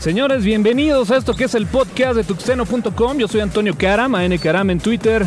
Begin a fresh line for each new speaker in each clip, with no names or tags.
Señores, bienvenidos a esto que es el podcast de tuxteno.com. Yo soy Antonio Caram, AN Caram en Twitter.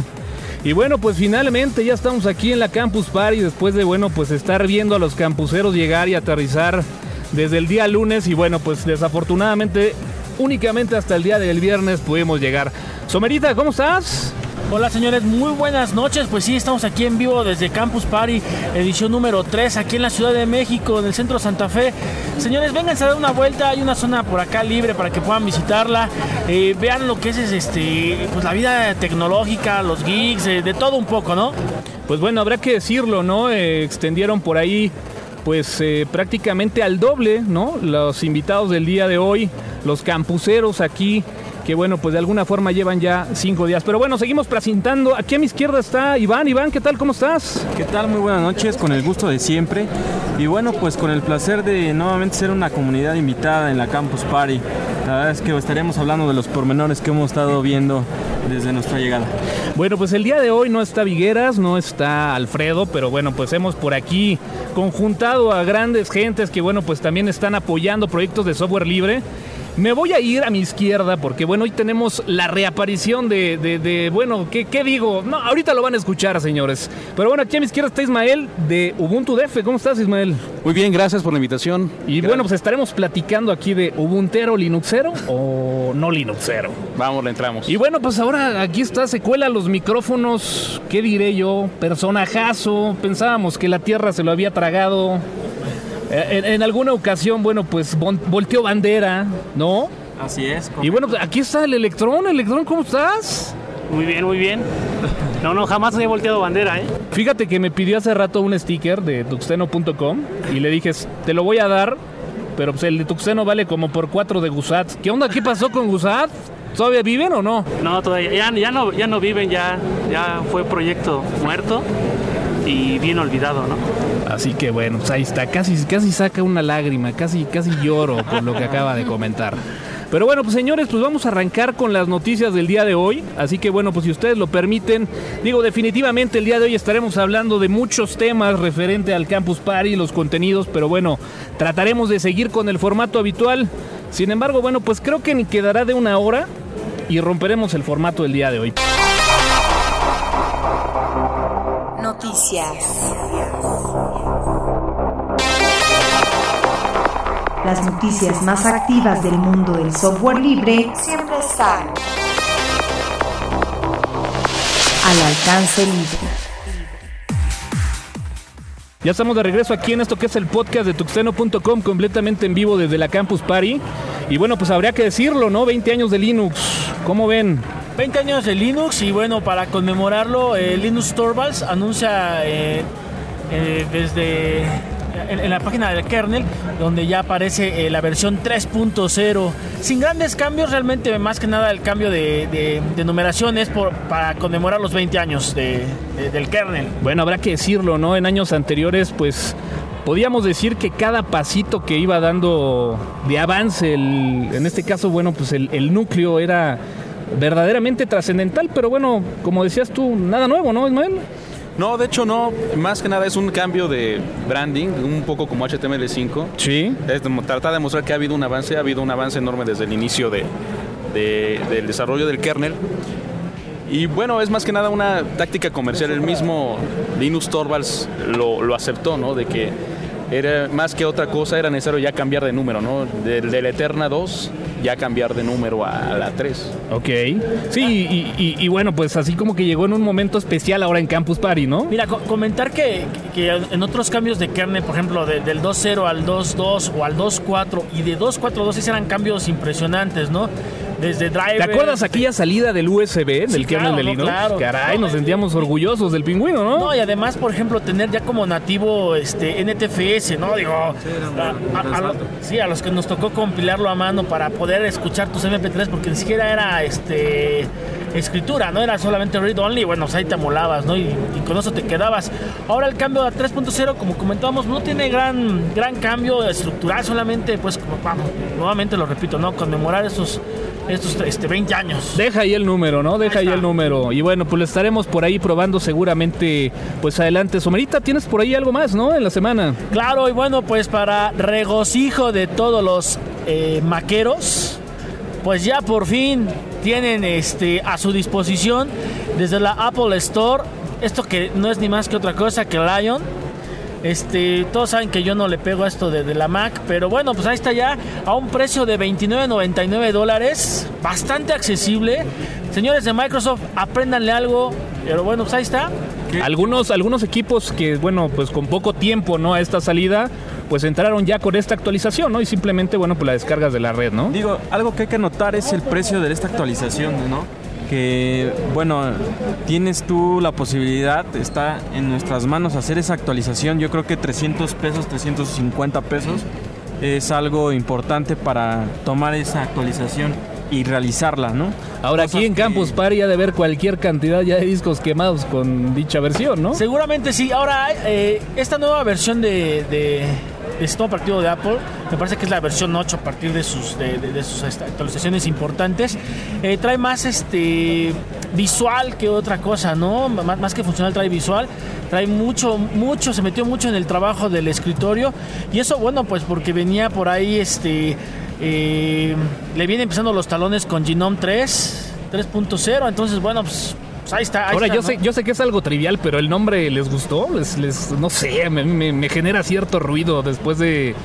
Y bueno, pues finalmente ya estamos aquí en la Campus Party después de, bueno, pues estar viendo a los campuseros llegar y aterrizar desde el día lunes y bueno, pues desafortunadamente únicamente hasta el día del viernes pudimos llegar. Somerita, ¿cómo estás?
Hola señores, muy buenas noches. Pues sí, estamos aquí en vivo desde Campus Party, edición número 3, aquí en la Ciudad de México, en el centro de Santa Fe. Señores, vénganse a dar una vuelta, hay una zona por acá libre para que puedan visitarla. Eh, vean lo que es este, pues la vida tecnológica, los geeks, eh, de todo un poco, ¿no?
Pues bueno, habrá que decirlo, ¿no? Eh, extendieron por ahí pues prácticamente al doble, ¿no? Los invitados del día de hoy, los campuseros aquí que bueno, pues de alguna forma llevan ya cinco días. Pero bueno, seguimos presentando. Aquí a mi izquierda está Iván. Iván, ¿qué tal? ¿Cómo estás?
¿Qué tal? Muy buenas noches, con el gusto de siempre. Y bueno, pues con el placer de nuevamente ser una comunidad invitada en la Campus Party. La verdad es que estaremos hablando de los pormenores que hemos estado viendo desde nuestra llegada.
Bueno, pues el día de hoy no está Vigueras, no está Alfredo, pero bueno, pues hemos por aquí conjuntado a grandes gentes que bueno, pues también están apoyando proyectos de software libre. Me voy a ir a mi izquierda porque, bueno, hoy tenemos la reaparición de, de, bueno, ¿qué, ¿qué, digo? No, ahorita lo van a escuchar, señores. Pero bueno, aquí a mi izquierda está Ismael de Ubuntu DF. ¿Cómo estás, Ismael?
Muy bien, gracias por la invitación.
Y bueno, pues estaremos platicando aquí de Ubuntero Linuxero o no Linuxero.
Vamos, le entramos.
Y bueno, pues ahora aquí está, se cuela los micrófonos, ¿qué diré yo? Personajazo, pensábamos que la Tierra se lo había tragado. Eh, en, alguna ocasión, bueno, pues volteó bandera, ¿no?
Así es.
Y bueno, pues aquí está el Electrón. Electrón, ¿cómo estás?
Muy bien, muy bien. No, no, jamás he volteado bandera, ¿eh?
Fíjate que me pidió hace rato un sticker de tuxteno.com y le dije, te lo voy a dar, pero pues el de Tuxteno vale como por cuatro de Gusat. ¿Qué onda? ¿Qué pasó con Gusat? ¿Todavía viven o no?
No, todavía. Ya, ya, no, ya no viven, ya, ya fue proyecto muerto y bien olvidado, ¿no?
Así que bueno, pues ahí está, casi, casi saca una lágrima, casi, casi lloro por lo que acaba de comentar. Pero bueno, pues señores, pues vamos a arrancar con las noticias del día de hoy. Así que bueno, pues si ustedes lo permiten, digo, definitivamente el día de hoy estaremos hablando de muchos temas referente al Campus Party, los contenidos, pero bueno, trataremos de seguir con el formato habitual. Sin embargo, bueno, pues creo que ni quedará de una hora y romperemos el formato del día de hoy.
Noticias. Las noticias más activas del mundo del software libre siempre están al alcance libre.
Ya estamos de regreso aquí en esto que es el podcast de tuxteno.com completamente en vivo desde la Campus Party. Y bueno, pues habría que decirlo, ¿no? 20 años de Linux. ¿Cómo ven?
20 años de Linux y bueno, para conmemorarlo, eh, Linux Torvalds anuncia eh, eh, desde en, la página del kernel, donde ya aparece la versión 3.0, sin grandes cambios, realmente más que nada el cambio de, numeración es por, para conmemorar los 20 años del kernel.
Bueno, habrá que decirlo, ¿no? En años anteriores, pues podíamos decir que cada pasito que iba dando de avance, en este caso, bueno, pues el núcleo era verdaderamente trascendental, pero bueno, como decías tú, nada nuevo, ¿no, Ismael?
No, de hecho no, más que nada es un cambio de branding, un poco como HTML5.
Sí.
Es tratar de mostrar que ha habido un avance, ha habido un avance enorme desde el inicio de, del desarrollo del kernel. Y bueno, es más que nada una táctica comercial. El mismo Linus Torvalds lo, lo aceptó, ¿no? De que era más que otra cosa, era necesario ya cambiar de número, ¿no? Del, la Eterna 2 ya cambiar de número a la 3.
Ok. Sí, y, bueno, pues así como que llegó en un momento especial ahora en Campus Party, ¿no?
Mira, comentar que, en otros cambios de kernel, por ejemplo, del 2.0 al 2.2 o al 2.4 y de 2.4.2 eran cambios impresionantes, ¿no? Desde driver.
¿Te acuerdas aquella salida del USB, del kernel de Linux? Caray, nos sentíamos orgullosos del pingüino, ¿no?
No, y además, por ejemplo, tener ya como nativo este NTFS, ¿no? Digo, sí, a, los que nos tocó compilarlo a mano para poder escuchar tus MP3, porque ni siquiera era este escritura, no era solamente read only, bueno, pues ahí te molabas, ¿no? Y, y con eso te quedabas. Ahora el cambio a 3.0, como comentábamos, no tiene gran, gran cambio estructural, solamente, pues, como, vamos, nuevamente lo repito, ¿no? Conmemorar esos, estos este, 20 años.
Deja ahí el número, ¿no? Deja ahí el número. Y bueno, pues lo estaremos por ahí probando seguramente, pues adelante. Somerita, tienes por ahí algo más, ¿no? En la semana.
Claro, y bueno, pues para regocijo de todos los eh, maqueros, pues ya por fin tienen este a su disposición desde la Apple Store esto que no es ni más que otra cosa que Lion. Este, todos saben que yo no le pego a esto de, la Mac, pero bueno, pues ahí está ya a un precio de 29.99 dólares, bastante accesible. Señores de Microsoft, apréndanle algo, pero bueno, pues ahí está.
Algunos, algunos equipos que, bueno, pues con poco tiempo, ¿no? A esta salida, pues entraron ya con esta actualización, ¿no? Y simplemente, bueno, pues la descargas de la red, ¿no?
Digo, algo que hay que notar es el precio de esta actualización, ¿no? Que, bueno, tienes tú la posibilidad, está en nuestras manos hacer esa actualización. Yo creo que 300 pesos, 350 pesos es algo importante para tomar esa actualización y realizarla, ¿no?
Ahora
Cosas
aquí en
que-
Campus Party ya de ver cualquier cantidad ya de discos quemados con dicha versión, ¿no?
Seguramente sí. Ahora, eh, esta nueva versión de, de, de sistema de Apple, me parece que es la versión 8 a partir de sus, este, actualizaciones importantes, eh, trae más este visual que otra cosa, ¿no? Más, que funcional, trae visual. Trae mucho, mucho, se metió mucho en el trabajo del escritorio. Y eso, bueno, pues porque venía por ahí, este... eh, le vienen empezando los talones con Genome 3, 3.0. Entonces, bueno, pues, pues ahí está. ahí
Ahora
está,
yo
¿no?
sé, yo sé que es algo trivial, pero el nombre les gustó, les, les no sé, me, me- me genera cierto ruido después de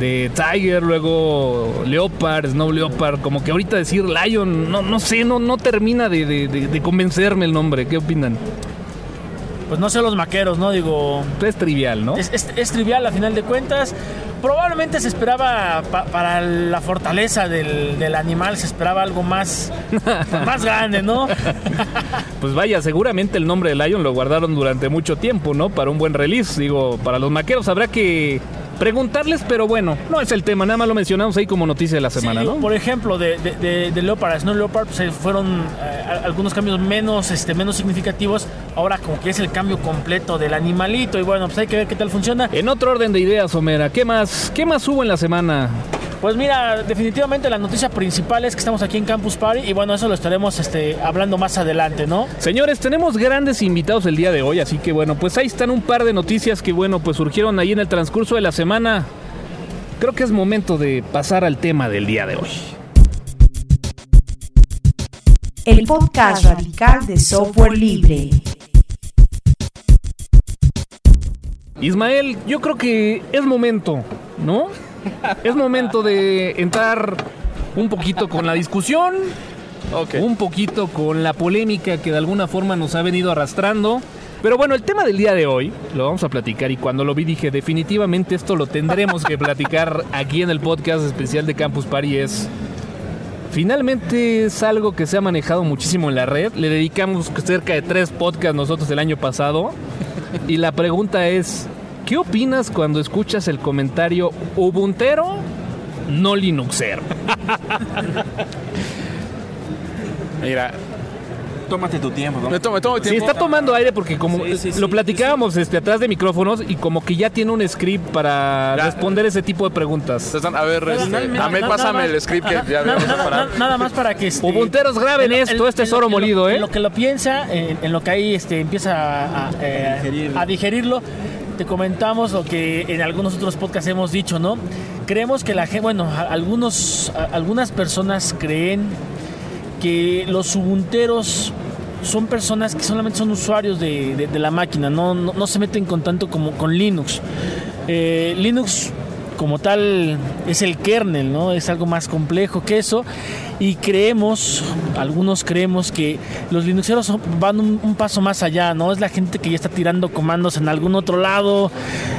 de Tiger, luego Leopard, Snow Leopard, como que ahorita decir Lion, no, no sé, no, no termina de, de- de- de convencerme el nombre. ¿Qué opinan?
Pues no sé los maqueros, ¿no? Digo,
Es trivial, ¿no?
es, es- es trivial a final de cuentas. Probablemente se esperaba pa- para la fortaleza del, del animal, se esperaba algo más, más grande, ¿no?
Pues vaya, seguramente el nombre de Lion lo guardaron durante mucho tiempo, ¿no? Para un buen release. Digo, para los maqueros habrá que preguntarles, pero bueno, no es el tema, nada más lo mencionamos ahí como noticia de la semana,
Sí,
¿no?
Por ejemplo, de, de, de- de Leopard a Snow Leopard pues, eh, fueron eh, algunos cambios menos, este, menos significativos. Ahora como que es el cambio completo del animalito y bueno, pues hay que ver qué tal funciona.
En otro orden de ideas, Homera, ¿qué más, qué más hubo en la semana?
Pues mira, definitivamente la noticia principal es que estamos aquí en Campus Party y bueno, eso lo estaremos este, hablando más adelante, ¿no?
Señores, tenemos grandes invitados el día de hoy, así que bueno, pues ahí están un par de noticias que bueno, pues surgieron ahí en el transcurso de la semana. Creo que es momento de pasar al tema del día de hoy.
El podcast radical de software libre.
Ismael, yo creo que es momento, ¿no? Es momento de entrar un poquito con la discusión, un poquito con la polémica que de alguna forma nos ha venido arrastrando. Pero bueno, el tema del día de hoy lo vamos a platicar y cuando lo vi dije definitivamente esto lo tendremos que platicar aquí en el podcast especial de Campus Party es finalmente es algo que se ha manejado muchísimo en la red. Le dedicamos cerca de tres podcasts nosotros el año pasado y la pregunta es ¿qué opinas cuando escuchas el comentario Ubuntero no Linuxero?
Mira,
Tómate tu tiempo, ¿no?
me tomo, me tomo
Sí,
tiempo.
está tomando aire porque como
Sí, sí, sí,
lo platicábamos este, atrás de micrófonos y como que ya tiene un script para
Ya.
responder ese tipo de preguntas.
A ver, este, Ahmed, pásame el script que ya
nada,
habíamos
nada-
preparado.
nada- más para que este,
Ubunteros, graben esto, este es oro molido, ¿eh?
En lo que lo piensa, en, en lo que ahí este, empieza a, a, eh,
Digerirlo.
a digerirlo, te comentamos lo que en algunos otros podcasts hemos dicho, ¿no? Creemos que la gente, bueno, algunos, a- algunas personas creen que los ubunteros son personas que solamente son usuarios de, de- de la máquina, no, no, no se meten con tanto como con Linux. Eh, Linux como tal es el kernel, ¿no? Es algo más complejo que eso. Y creemos, algunos creemos que los Linuxeros van un, un paso más allá, ¿no? Es la gente que ya está tirando comandos en algún otro lado.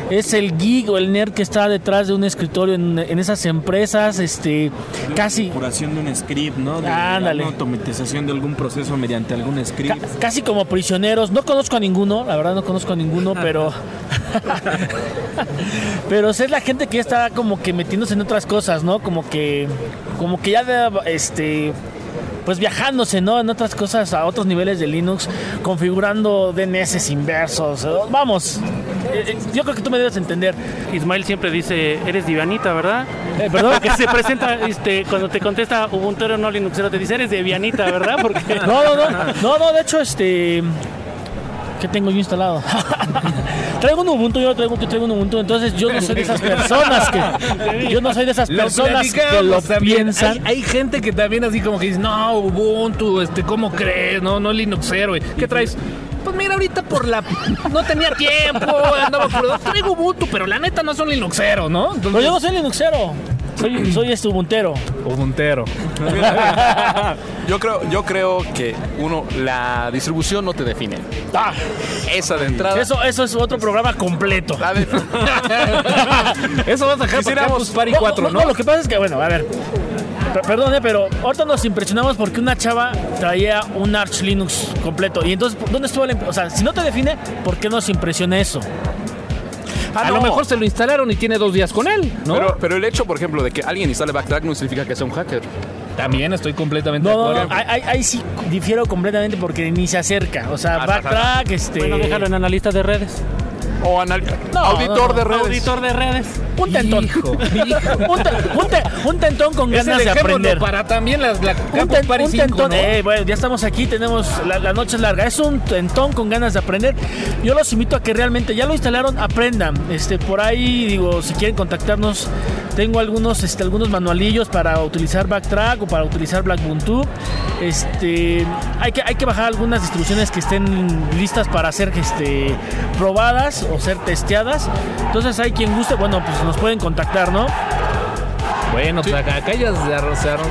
Es el geek o el nerd que está detrás de un escritorio en, en esas empresas, este, casi...
Curación de un script, ¿no? De
Ándale.
automatización de algún proceso mediante algún script.
Ca- casi como prisioneros. No conozco a ninguno, la verdad no conozco a ninguno, pero. pero es la gente que ya está como que metiéndose en otras cosas, ¿no? Como que. Como que ya de- este. pues viajándose, ¿no? En otras cosas, a otros niveles de Linux, configurando DNS inversos. Vamos, eh, eh, yo creo que tú me debes entender.
Ismael siempre dice, eres divanita, ¿verdad?
Eh, perdón.
Que se presenta, este, cuando te contesta Ubuntu no Linuxero, te dice, eres de Vianita, ¿verdad? Porque
No, no, no, no, no, de hecho, este... ¿Qué tengo yo instalado? traigo un Ubuntu, yo traigo, yo traigo un Ubuntu, entonces yo no soy de esas personas que... Yo no soy de esas
Lo
personas que
platicamos
lo
también.
piensan.
Hay, hay gente que también así como que dice, no, Ubuntu, este, ¿cómo crees? No, no Linuxero. ¿Qué traes? Pues mira, ahorita por la... No tenía tiempo, andaba por... Traigo Ubuntu, pero la neta no son Linuxeros, ¿no?
Pero
Entonces,
yo no soy Linuxero, soy, soy este Ubuntero.
Ubuntero.
Yo creo, yo creo que uno, la distribución no te define.
Ah,
Esa de entrada.
eso, eso es otro programa completo.
la de-
Eso vas a dejar para Campus Party
No,
4,
no,
¿no?
Lo que pasa es que, bueno, a ver. per- Perdón, eh, pero ahorita nos impresionamos porque una chava traía un Arch Linux completo. Y entonces, ¿dónde estuvo la O sea, si no te define, ¿por qué nos impresiona eso?
A lo mejor se lo instalaron y tiene dos días con él, ¿no?
Pero, pero el hecho, por ejemplo, de que alguien instale Backtrack no significa que sea un hacker.
También estoy completamente
No,
de
no,
acuerdo.
no. Ahí, sí difiero completamente porque ni se acerca. O sea,
Ah,
backtrack, este.
bueno, déjalo en analista de redes.
O anal-
No,
auditor
no,
de redes.
Auditor de redes.
Un tentón.
Hijo,
un, te- un te- un tentón con ganas de aprender.
para también las, la
Un,
Campus
ten-
Party
un
5,
tentón,
¿no?
eh, bueno, ya estamos aquí, tenemos la, la noche es larga. Es un tentón con ganas de aprender. Yo los invito a que realmente ya lo instalaron, aprendan. Este, por ahí, digo, si quieren contactarnos, tengo algunos, este, algunos manualillos para utilizar Backtrack o para utilizar Blackbuntu. Este, hay que, hay que bajar algunas distribuciones que estén listas para ser, este, probadas o ser testeadas. Entonces, hay quien guste, bueno, pues nos pueden contactar, ¿no?
Bueno, pues acá, acá ya se arro-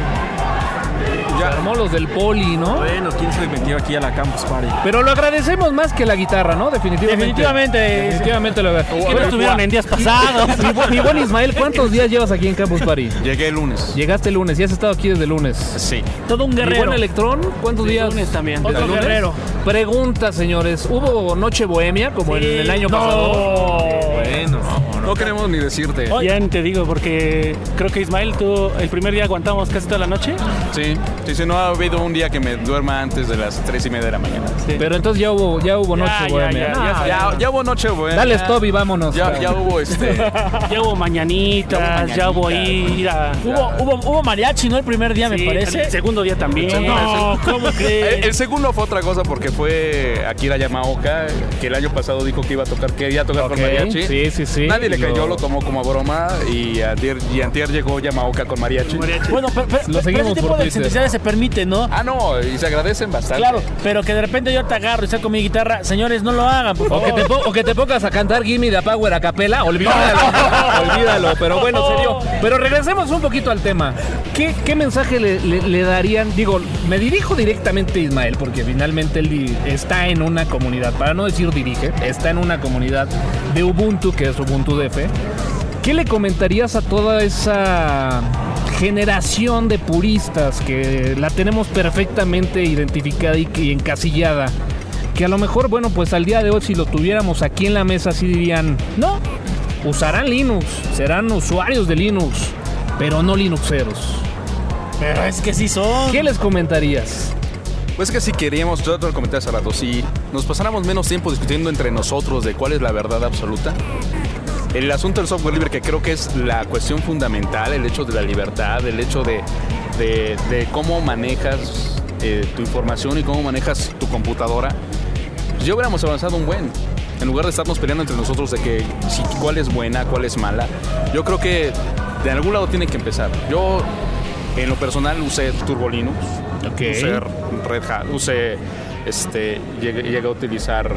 armó los del poli, ¿no?
Bueno, ¿quién se metió aquí a la Campus Party?
Pero lo agradecemos más que la guitarra, ¿no? Definitivamente.
Definitivamente.
Definitivamente lo
Que no
agradecemos.
estuvieron en días pasados.
Mi buen- Mi buen Ismael, ¿cuántos días llevas aquí en Campus Party?
Llegué el lunes.
Llegaste el lunes y has estado aquí desde el lunes.
Sí.
Todo un
Mi
guerrero.
buen Electrón, ¿cuántos días?
lunes también.
¿Desde
Otro
lunes?
guerrero.
Pregunta, señores. ¿Hubo noche bohemia como en el año
no.
pasado?
Bueno,
No queremos ni decirte.
Oye.
Ya te digo, porque creo que Ismael, tú el primer día aguantamos casi toda la noche.
Sí. Sí, sí, no ha habido un día que me duerma antes de las tres y media de la mañana.
Pero entonces ya hubo, ya hubo noche
Ya, ya,
bohemia.
ya,
Ya, ya hubo noche buena.
Dale stop y vámonos.
Ya, ya hubo este.
Ya hubo mañanitas, ya hubo ir a...
Hubo, hubo, hubo mariachi, ¿no? El primer día,
Sí,
me parece.
El segundo día también.
No, ¿cómo
El,
crees?
el segundo fue otra cosa porque fue Akira Yamaoka, que el año pasado dijo que iba a tocar, que iba a tocar con mariachi.
Sí, sí, sí.
Nadie le
Lo-
creyó, lo tomó como broma y antier, y antier llegó Yamaoka con mariachi.
Bueno, pero, pero- pero
seguimos
ese tipo
por
de excentricidades se permite, ¿no?
Ah, no, y se agradecen bastante.
Claro, pero que de repente yo te agarro y saco mi guitarra. Señores, no lo hagan, por
O que, te, po- o que te pongas a cantar Gimme the Power a capela, olvídalo, olvídalo, pero bueno, se dio. Pero regresemos un poquito al tema. ¿Qué, qué mensaje le, le- le darían? Digo, me dirijo directamente a Ismael, porque finalmente él está en una comunidad, para no decir dirige, está en una comunidad de Ubuntu, que es Ubuntu DF. ¿Qué le comentarías a toda esa generación de puristas que la tenemos perfectamente identificada y, y encasillada? Que a lo mejor, bueno, pues al día de hoy si lo tuviéramos aquí en la mesa sí dirían, no, usarán Linux, serán usuarios de Linux, pero no Linuxeros.
Pero es que sí son.
¿Qué les comentarías?
Pues que si queríamos, yo te lo comenté hace rato, si nos pasáramos menos tiempo discutiendo entre nosotros de cuál es la verdad absoluta, el asunto del software libre, que creo que es la cuestión fundamental, el hecho de la libertad, el hecho de, de- de cómo manejas eh, tu información y cómo manejas tu computadora, pues ya hubiéramos avanzado un buen. En lugar de estarnos peleando entre nosotros de que si, cuál es buena, cuál es mala, yo creo que de algún lado tiene que empezar. Yo, en lo personal, usé Turbo Linux, usé Red Hat, usé, este, llegué, llegué a utilizar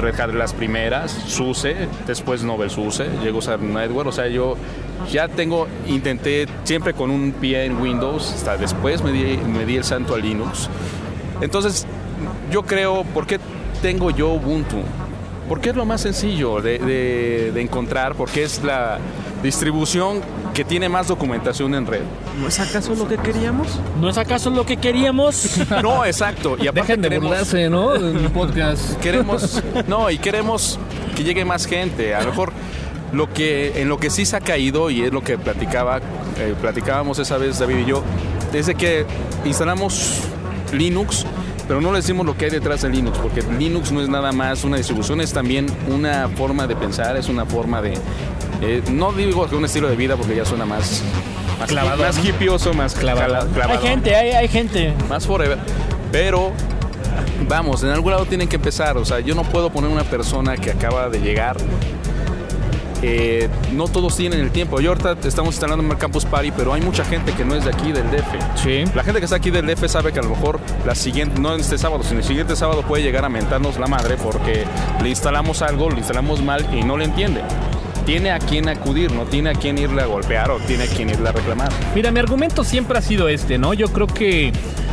Red las primeras, SUSE, después Novel SUSE, llegué a usar Network, o sea, yo ya tengo, intenté siempre con un pie en Windows, hasta después me di, me di el santo a Linux. Entonces, yo creo, ¿por qué tengo yo Ubuntu? Porque es lo más sencillo de, de- de encontrar, porque es la distribución que tiene más documentación en red.
¿no es acaso lo que queríamos?
¿No es acaso lo que queríamos?
No, exacto. Y aparte
Dejen de
queremos,
burlarse, ¿no? En el podcast.
queremos, no, y queremos que llegue más gente. A lo mejor lo que, en lo que sí se ha caído, y es lo que platicaba, eh, platicábamos esa vez David y yo, desde que instalamos Linux, pero no le decimos lo que hay detrás de Linux, porque Linux no es nada más una distribución, es también una forma de pensar, es una forma de... eh, no digo que un estilo de vida, porque ya suena más... Más,
Clavadón,
más
¿no?
hippioso, más
Clavadón.
cala-
Hay gente, hay, hay gente.
más forever. Pero vamos, en algún lado tienen que empezar. O sea, yo no puedo poner una persona que acaba de llegar. eh, no todos tienen el tiempo. Yo ahorita estamos instalando en el Campus Party, pero hay mucha gente que no es de aquí, del DF.
Sí.
La gente que está aquí del DF sabe que a lo mejor la siguiente, no este sábado, sino el siguiente sábado puede llegar a mentarnos la madre porque le instalamos algo, lo instalamos mal y no le entiende. Tiene a quién acudir, no tiene a quién irle a golpear o tiene a quién irle a reclamar.
Mira, mi argumento siempre ha sido este, ¿no? Yo creo que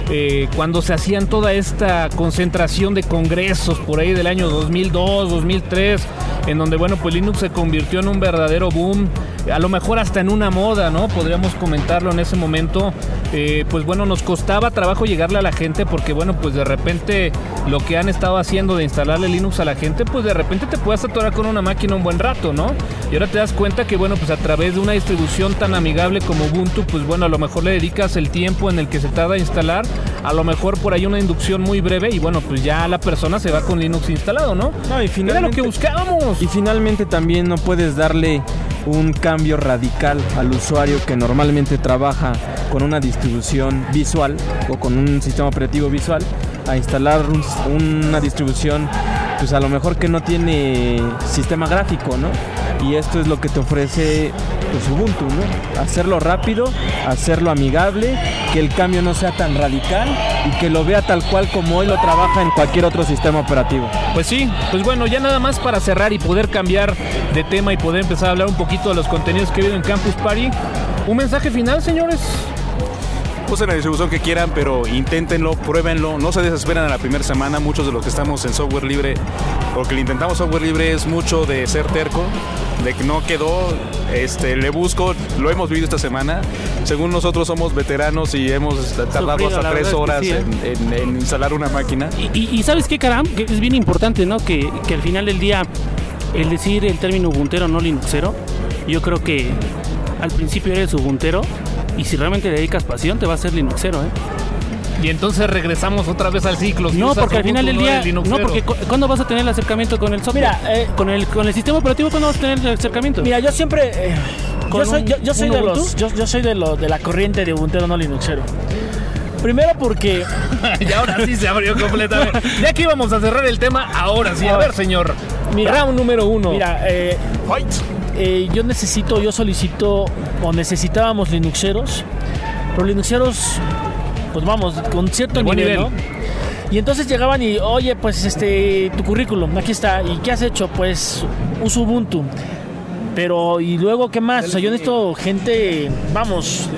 eh, cuando se hacían toda esta concentración de congresos por ahí del año 2002, 2003, en donde, bueno, pues Linux se convirtió en un verdadero boom, a lo mejor hasta en una moda, ¿no? Podríamos comentarlo en ese momento. eh, pues bueno, nos costaba trabajo llegarle a la gente porque, bueno, pues de repente lo que han estado haciendo de instalarle Linux a la gente, pues de repente te puedes atorar con una máquina un buen rato, ¿no? Y ahora te das cuenta que, bueno, pues a través de una distribución tan amigable como Ubuntu, pues bueno, a lo mejor le dedicas el tiempo en el que se tarda a instalar, a lo mejor por ahí una inducción muy breve y bueno, pues ya la persona se va con Linux instalado, ¿no?
No, y
Era lo
finalmente,
que buscábamos.
y finalmente también no puedes darle un cambio radical al usuario que normalmente trabaja con una distribución visual o con un sistema operativo visual a instalar un- una distribución pues a lo mejor que no tiene sistema gráfico, ¿no? Y esto es lo que te ofrece pues Ubuntu, ¿no? Hacerlo rápido, hacerlo amigable, que el cambio no sea tan radical y que lo vea tal cual como hoy lo trabaja en cualquier otro sistema operativo.
Pues sí, pues bueno, ya nada más para cerrar y poder cambiar de tema y poder empezar a hablar un poquito de los contenidos que vienen en Campus Party. Un mensaje final, señores.
Usen la distribución que quieran, pero inténtenlo, pruébenlo, no se desesperen a la primera semana. Muchos de los que estamos en software libre, o que le intentamos software libre, es mucho de ser terco, de que no quedó, este, le busco, lo hemos vivido esta semana. Según nosotros somos veteranos y hemos tardado
Sufrido,
hasta tres horas
sí, ¿eh?
en, en- en instalar una máquina.
Y, y- y sabes qué, caram, que es bien importante, ¿no? Que, que al final del día, el decir el término ubuntero, no linuxero, yo creo que al principio eres ubuntero y si realmente le dedicas pasión, te va a ser linuxero, ¿eh?
Y entonces regresamos otra vez al ciclo. Si
No, porque al final del día, no, porque cu- ¿cuándo vas a tener el acercamiento con el software?
Mira, eh,
con el con el sistema operativo, ¿cuándo vas a tener el acercamiento?
Mira, yo siempre. eh, yo
¿Con
soy,
un-
yo, yo soy de los. Yo, yo soy de lo, de la corriente de Ubuntu no Linuxero. Primero porque.
y ahora sí se abrió completamente. Ya que íbamos a cerrar el tema, ahora sí. A ver, señor.
Mira.
Round número uno.
Mira, eh, eh, yo necesito, yo solicito, o necesitábamos Linuxeros, pero Linuxeros, pues vamos, con cierto nivel,
nivel.
¿no? Y entonces llegaban y, oye, pues este, tu currículum, aquí está. ¿Y qué has hecho? Pues uso Ubuntu. Pero, ¿y luego qué más? O sea, yo necesito gente, vamos,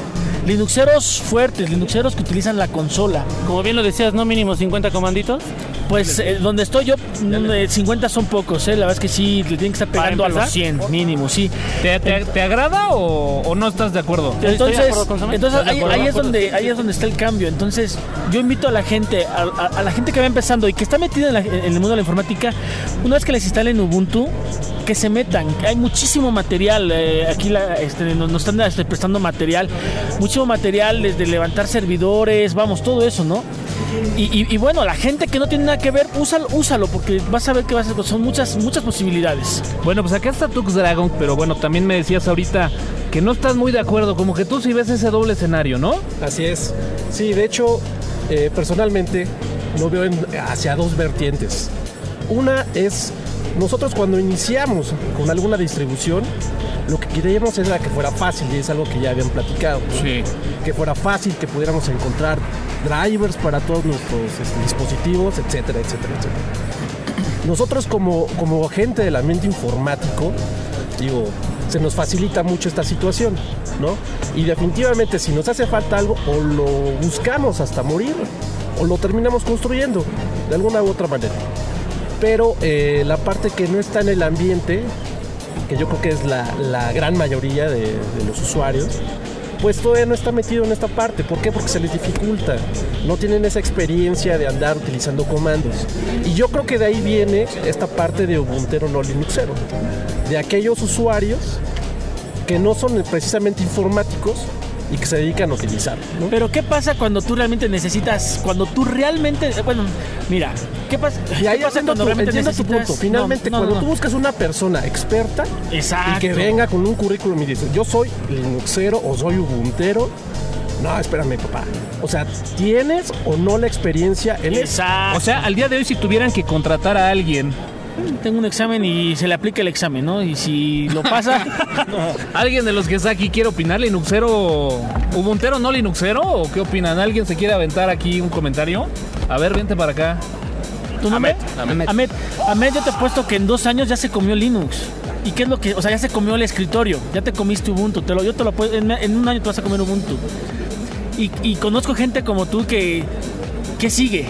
Linuxeros fuertes, Linuxeros que utilizan la consola.
Como bien lo decías, ¿no? Mínimo 50 comanditos.
Pues eh, donde estoy yo, mm, eh, 50 son pocos, ¿eh? La verdad es que sí, le tienen que estar
¿Para
pegando a los
empezar?
100, mínimo, sí.
¿Te, te- te agrada o, o no estás de acuerdo?
Estoy de
Entonces,
acuerdo con
entonces ahí,
acuerdo,
ahí es donde ahí es donde está el cambio. Entonces, yo invito a la gente, a, a- a la gente que va empezando y que está metida en, la- en el mundo de la informática, una vez que les instalen Ubuntu, que se metan. Hay muchísimo material. eh, aquí la- este, nos, nos están este, prestando material, muchísimo material desde levantar servidores, vamos, todo eso, ¿no? Y, y- y bueno, la gente que no tiene nada que ver, úsalo, úsalo porque vas a ver que vas a, son muchas, muchas posibilidades.
Bueno, pues acá está Tux Dragon, pero bueno, también me decías ahorita que no estás muy de acuerdo, como que tú sí ves ese doble escenario, ¿no?
Así es. Sí, de hecho, eh, personalmente lo veo en- hacia dos vertientes. Una es, nosotros cuando iniciamos con alguna distribución, lo que queríamos era que fuera fácil, y es algo que ya habían platicado. ¿no?
Sí.
Que fuera fácil, que pudiéramos encontrar drivers para todos nuestros este, dispositivos, etcétera, etcétera, etcétera. Nosotros como, como gente del ambiente informático, digo, se nos facilita mucho esta situación, ¿no? Y definitivamente si nos hace falta algo, o lo buscamos hasta morir, o lo terminamos construyendo, de alguna u otra manera. Pero eh, la parte que no está en el ambiente, que yo creo que es la, gran mayoría de, de los usuarios, pues todavía no está metido en esta parte. ¿Por qué? Porque se les dificulta. No tienen esa experiencia de andar utilizando comandos. Y yo creo que de ahí viene esta parte de Ubuntu no Linuxero. De aquellos usuarios que no son precisamente informáticos, y que se dedican a utilizar. ¿no?
Pero ¿qué pasa cuando tú realmente necesitas, cuando tú realmente, bueno, mira, ¿qué pasa?
Y ahí
¿Qué pasa
entiendo, tu, entiendo tu punto. Finalmente,
No, no,
cuando
no.
tú buscas una persona experta
Exacto.
y que venga con un currículum y dices, yo soy Linuxero o soy Ubuntero, no, espérame, papá. O sea, ¿tienes o no la experiencia en eso?
Exacto.
O sea, al día de hoy si tuvieran que contratar a alguien,
tengo un examen y se le aplica el examen, ¿no? Y si lo pasa,
alguien de los que está aquí quiere opinar, Linuxero, Ubuntero, no Linuxero, o qué opinan? ¿Alguien se quiere aventar aquí un comentario? A ver, vente para acá.
¿tu nombre?
Ahmed.
Ahmed. Ahmed, yo te he puesto que en dos años ya se comió Linux. ¿Y qué es lo que, o sea, ya se comió el escritorio, ya te comiste Ubuntu, te lo, yo te lo puedo, en, en un año te vas a comer Ubuntu. Y, y conozco gente como tú que, que sigue.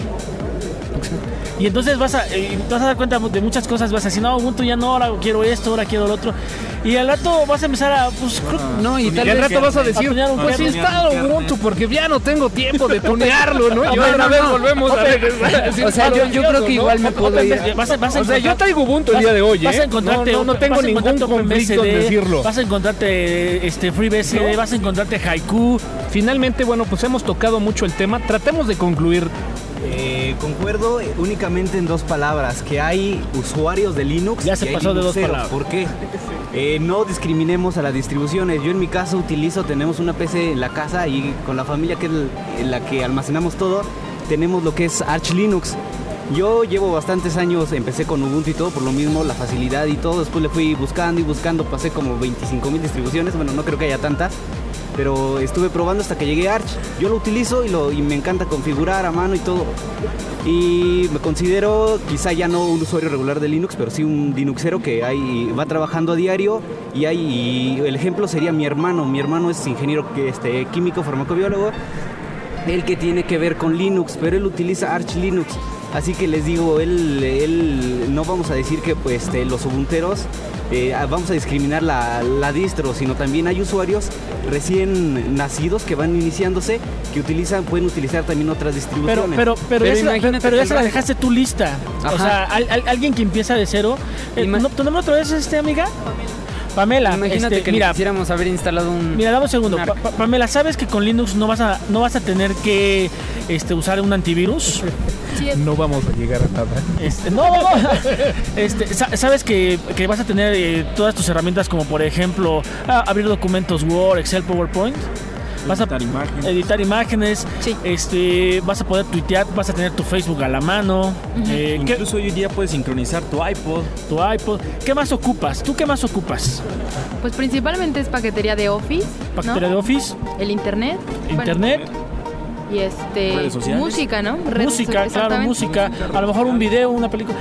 Y entonces vas a, eh, vas a dar cuenta de muchas cosas, vas a decir, no, Ubuntu ya no, ahora quiero esto, ahora quiero lo otro. Y al rato vas a empezar a, pues, creo-
No, y
tal
al
vez
rato vas a decir,
un
pues
kernel.
instalo Ubuntu porque ya no tengo tiempo de tunearlo, ¿no? Y otra vez volvemos a regresar.
O sea, yo, yo creo que igual me puedo ir.
vas a- vas a
O sea, yo traigo Ubuntu el día de hoy, ¿eh?
Vas a encontrarte,
no, tengo
a
ningún conflicto en decirlo.
Vas a encontrarte este FreeBSD, vas a encontrarte Haiku.
Finalmente, bueno, pues hemos tocado mucho el tema. Tratemos de concluir.
Eh, concuerdo únicamente en dos palabras, que hay usuarios de Linux.
Ya se
y hay
pasó de dos palabras.
¿Por qué? Eh, no discriminemos a las distribuciones. Yo en mi caso utilizo, tenemos una PC en la casa y con la familia que es la que almacenamos todo, tenemos lo que es Arch Linux. Yo llevo bastantes años, empecé con Ubuntu y todo, por lo mismo la facilidad y todo. Después le fui buscando y buscando, pasé como 25 mil distribuciones. Bueno, no creo que haya tantas, pero estuve probando hasta que llegué a Arch. Yo lo utilizo y, lo, y me encanta configurar a mano y todo. Y me considero quizá ya no un usuario regular de Linux, pero sí un Linuxero que hay, va trabajando a diario y, hay, y el ejemplo sería mi hermano. Mi hermano es ingeniero este, químico, farmacobiólogo, el que tiene que ver con Linux, pero él utiliza Arch Linux. Así que les digo, él, él no vamos a decir que pues, este, los ubunteros eh, vamos a discriminar la, la distro, sino también hay usuarios recién nacidos que van iniciándose que utilizan, pueden utilizar también otras distribuciones.
pero, pero,
Pero
ya, se la,
imagínate
pero ya se la dejaste tú lista. O sea, al- al- alguien que empieza de cero. Eh, ¿no- ¿Tu nombre otra vez, este, amiga? Pamela.
Imagínate
este,
que
mira,
quisiéramos haber instalado un.
Mira, dame un segundo.
un
Pa-
arc.
Pa- Pamela, ¿sabes que con Linux no vas a, no vas a tener que este, usar un antivirus?
No vamos a llegar a nada.
Este, no, no, no. Este, sa- sabes que, que vas a tener eh, todas tus herramientas como por ejemplo abrir documentos Word, Excel, PowerPoint. Vas a
Editar imágenes.
editar imágenes,
Sí.
este, vas a poder tuitear, vas a tener tu Facebook a la mano, eh, ¿qué-
Incluso hoy en día puedes sincronizar tu iPod.
tu iPod. ¿Qué más ocupas? ¿Tú qué más ocupas?
Pues principalmente es paquetería de Office. ¿no?
Paquetería de Office,
El internet. bueno,
internet,
y este.
Redes sociales.
Música, ¿no? Redes
música, claro, música. A lo mejor un video, una película.